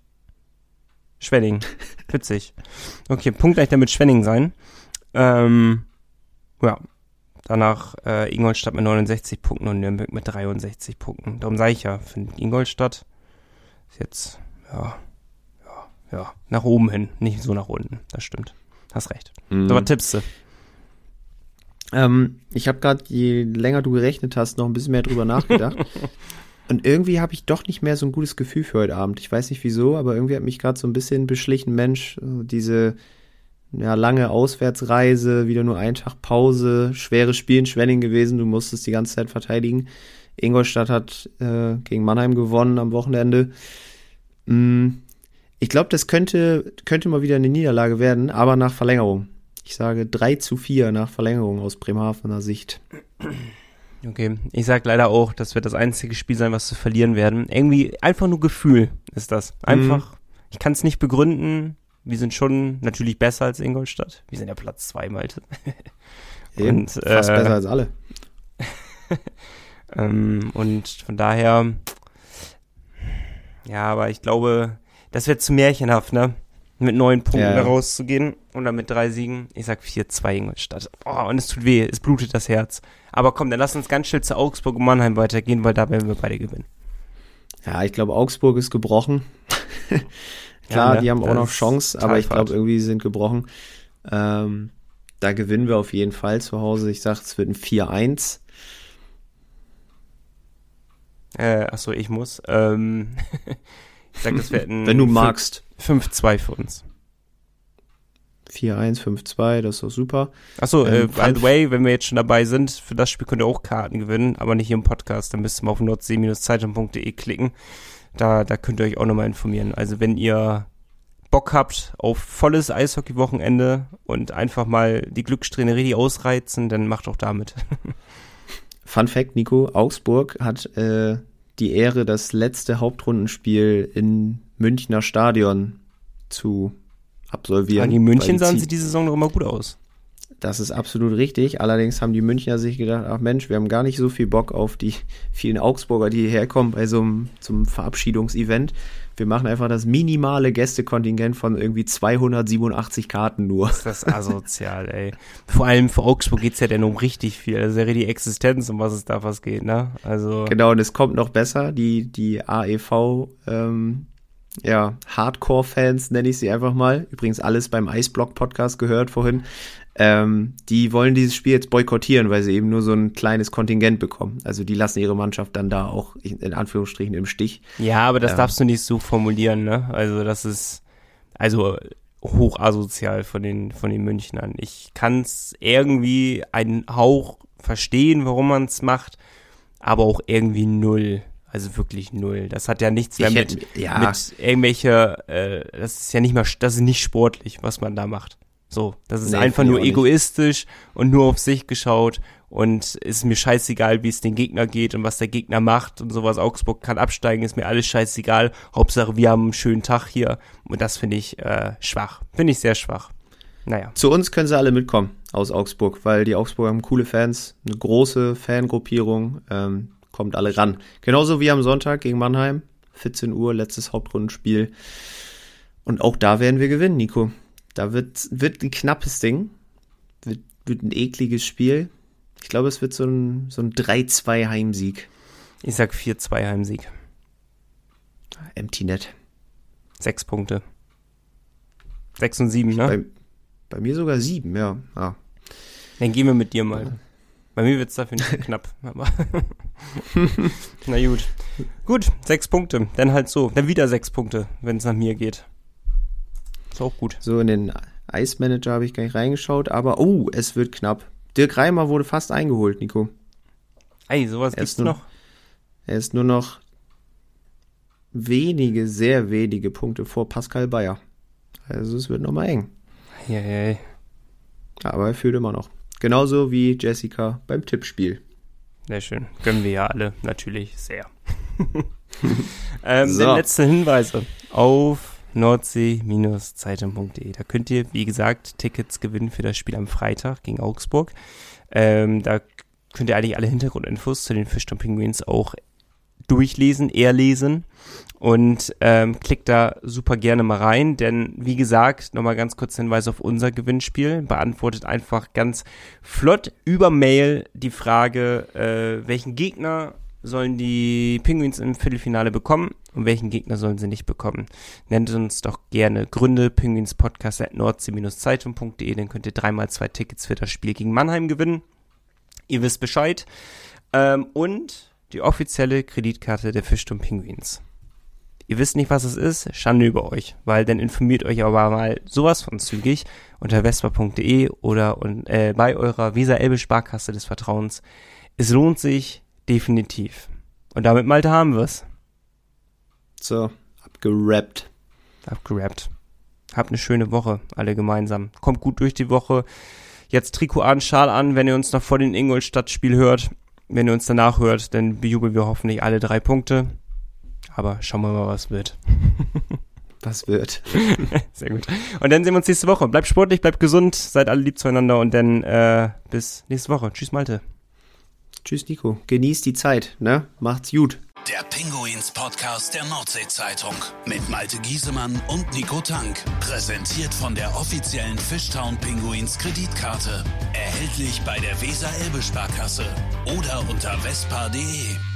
Schwenning. <laughs> Witzig. Okay, punktgleich damit Schwenning sein. Ähm, ja. Danach äh, Ingolstadt mit 69 Punkten und Nürnberg mit 63 Punkten. Darum sage ich ja, finde Ingolstadt ist jetzt, ja, ja, nach oben hin, nicht so nach unten. Das stimmt. Hast recht. Mhm. Was tippst du? Ähm, ich habe gerade, je länger du gerechnet hast, noch ein bisschen mehr drüber nachgedacht. <laughs> Und irgendwie habe ich doch nicht mehr so ein gutes Gefühl für heute Abend. Ich weiß nicht wieso, aber irgendwie hat mich gerade so ein bisschen beschlichen, Mensch, diese ja, lange Auswärtsreise, wieder nur ein Tag Pause, schweres Spiel in Schwenning gewesen, du musstest die ganze Zeit verteidigen. Ingolstadt hat äh, gegen Mannheim gewonnen am Wochenende. Mm, ich glaube, das könnte, könnte mal wieder eine Niederlage werden, aber nach Verlängerung. Ich sage 3 zu 4 nach Verlängerung aus Bremerhavener Sicht. Okay, ich sag leider auch, das wird das einzige Spiel sein, was zu verlieren werden. Irgendwie einfach nur Gefühl ist das. Einfach, mhm. ich kann es nicht begründen. Wir sind schon natürlich besser als Ingolstadt. Wir sind ja Platz 2, Malte. <laughs> Eben, und, fast äh, besser als alle. <laughs> ähm, und von daher, ja, aber ich glaube, das wird zu märchenhaft, ne? Mit neun Punkten ja. rauszugehen und dann mit drei Siegen. Ich sag 4-2 Ingolstadt. Oh, und es tut weh, es blutet das Herz. Aber komm, dann lass uns ganz schnell zu Augsburg und Mannheim weitergehen, weil da werden wir beide gewinnen. Ja, ich glaube, Augsburg ist gebrochen. <laughs> Klar, ja, ne? die haben auch noch Chance, aber ich glaube, irgendwie sind gebrochen. Ähm, da gewinnen wir auf jeden Fall zu Hause. Ich sag, es wird ein 4-1. Äh, achso, ich muss. Ähm, <laughs> ich sag, das <laughs> ein Wenn du magst. 5-2 für uns. 4-1, 5-2, das ist doch super. Achso, äh, ähm, äh, by the way, wenn wir jetzt schon dabei sind, für das Spiel könnt ihr auch Karten gewinnen, aber nicht hier im Podcast. Dann müsst ihr mal auf nordsee-zeitung.de klicken. Da, da könnt ihr euch auch nochmal informieren. Also wenn ihr Bock habt auf volles Eishockey-Wochenende und einfach mal die Glückssträhne richtig ausreizen, dann macht auch damit. <laughs> Fun Fact, Nico, Augsburg hat äh, die Ehre, das letzte Hauptrundenspiel in Münchner Stadion zu absolvieren. An die München sahen sie diese Saison noch immer gut aus. Das ist absolut richtig. Allerdings haben die Münchner sich gedacht, ach Mensch, wir haben gar nicht so viel Bock auf die <laughs> vielen Augsburger, die hierher kommen bei so einem zum Verabschiedungsevent. Wir machen einfach das minimale Gästekontingent von irgendwie 287 Karten nur. Ist das asozial, ey. <laughs> Vor allem für Augsburg geht's ja denn um richtig viel. Das ist ja die Existenz, um was es da was geht, ne? Also. Genau, und es kommt noch besser. Die, die AEV, ähm, ja, Hardcore-Fans nenne ich sie einfach mal. Übrigens alles beim Eisblock-Podcast gehört vorhin. Ähm, die wollen dieses Spiel jetzt boykottieren, weil sie eben nur so ein kleines Kontingent bekommen. Also die lassen ihre Mannschaft dann da auch in Anführungsstrichen im Stich. Ja, aber das ähm, darfst du nicht so formulieren, ne? Also das ist also hochasozial von den von den Münchnern. Ich kann es irgendwie einen Hauch verstehen, warum man es macht, aber auch irgendwie null. Also wirklich null. Das hat ja nichts mehr mit, hätte, ja. mit irgendwelcher, äh, das ist ja nicht mal, das ist nicht sportlich, was man da macht. So, das ist nee, einfach nur egoistisch und nur auf sich geschaut und ist mir scheißegal, wie es den Gegner geht und was der Gegner macht und sowas. Augsburg kann absteigen, ist mir alles scheißegal. Hauptsache, wir haben einen schönen Tag hier und das finde ich äh, schwach. Finde ich sehr schwach. Naja. Zu uns können sie alle mitkommen aus Augsburg, weil die Augsburger haben coole Fans, eine große Fangruppierung. Ähm, kommt alle ran. Genauso wie am Sonntag gegen Mannheim, 14 Uhr, letztes Hauptrundenspiel. Und auch da werden wir gewinnen, Nico. Da wird, wird ein knappes Ding. Wird, wird ein ekliges Spiel. Ich glaube, es wird so ein, so ein 3-2 Heimsieg. Ich sag 4-2 Heimsieg. Empty Net. Sechs Punkte. Sechs und sieben, ne? Bei, bei mir sogar sieben, ja. Ah. Dann gehen wir mit dir mal. Bei mir wird es dafür nicht knapp, <laughs> aber <laughs> na gut. Gut, sechs Punkte. Dann halt so. Dann wieder sechs Punkte, wenn es nach mir geht. Ist auch gut. So, in den Ice Manager habe ich gar nicht reingeschaut, aber oh, es wird knapp. Dirk Reimer wurde fast eingeholt, Nico. Ey, sowas er gibt's nur, noch. Er ist nur noch wenige, sehr wenige Punkte vor Pascal Bayer. Also es wird nochmal eng. Hey. Aber er führt immer noch. Genauso wie Jessica beim Tippspiel. Sehr schön. Gönnen wir ja alle natürlich sehr. <laughs> <laughs> ähm, so. letzte Hinweise auf nordsee-zeitung.de. Da könnt ihr, wie gesagt, Tickets gewinnen für das Spiel am Freitag gegen Augsburg. Ähm, da könnt ihr eigentlich alle Hintergrundinfos zu den Fischton Penguins auch durchlesen, eher lesen und ähm, klickt da super gerne mal rein, denn wie gesagt, nochmal ganz kurz Hinweis auf unser Gewinnspiel. Beantwortet einfach ganz flott über Mail die Frage, äh, welchen Gegner sollen die Penguins im Viertelfinale bekommen und welchen Gegner sollen sie nicht bekommen. Nennt uns doch gerne Gründe Penguinspodcast at nordsee-zeitung.de, dann könnt ihr dreimal zwei Tickets für das Spiel gegen Mannheim gewinnen. Ihr wisst Bescheid. Ähm, und die offizielle Kreditkarte der Fischturm Penguins. Ihr wisst nicht, was es ist, Schande über euch, weil dann informiert euch aber mal sowas von zügig unter vespa.de oder und, äh, bei eurer Visa Elbe Sparkasse des Vertrauens. Es lohnt sich Definitiv. Und damit, Malte, haben wir's. So, abgerappt. Abgerappt. Habt eine schöne Woche, alle gemeinsam. Kommt gut durch die Woche. Jetzt Trikot an, Schal an, wenn ihr uns noch vor dem Ingolstadt-Spiel hört. Wenn ihr uns danach hört, dann bejubeln wir hoffentlich alle drei Punkte. Aber schauen wir mal, was wird. <laughs> Was wird. <laughs> Sehr gut. Und dann sehen wir uns nächste Woche. Bleibt sportlich, bleibt gesund, seid alle lieb zueinander und dann äh, bis nächste Woche. Tschüss, Malte. Tschüss, Nico. Genießt die Zeit, ne? Macht's gut. Der Pinguins Podcast der Nordsee-Zeitung mit Malte Giesemann und Nico Tank. Präsentiert von der offiziellen Fishtown Pinguins Kreditkarte. Erhältlich bei der Weser-Elbe-Sparkasse oder unter vespa.de.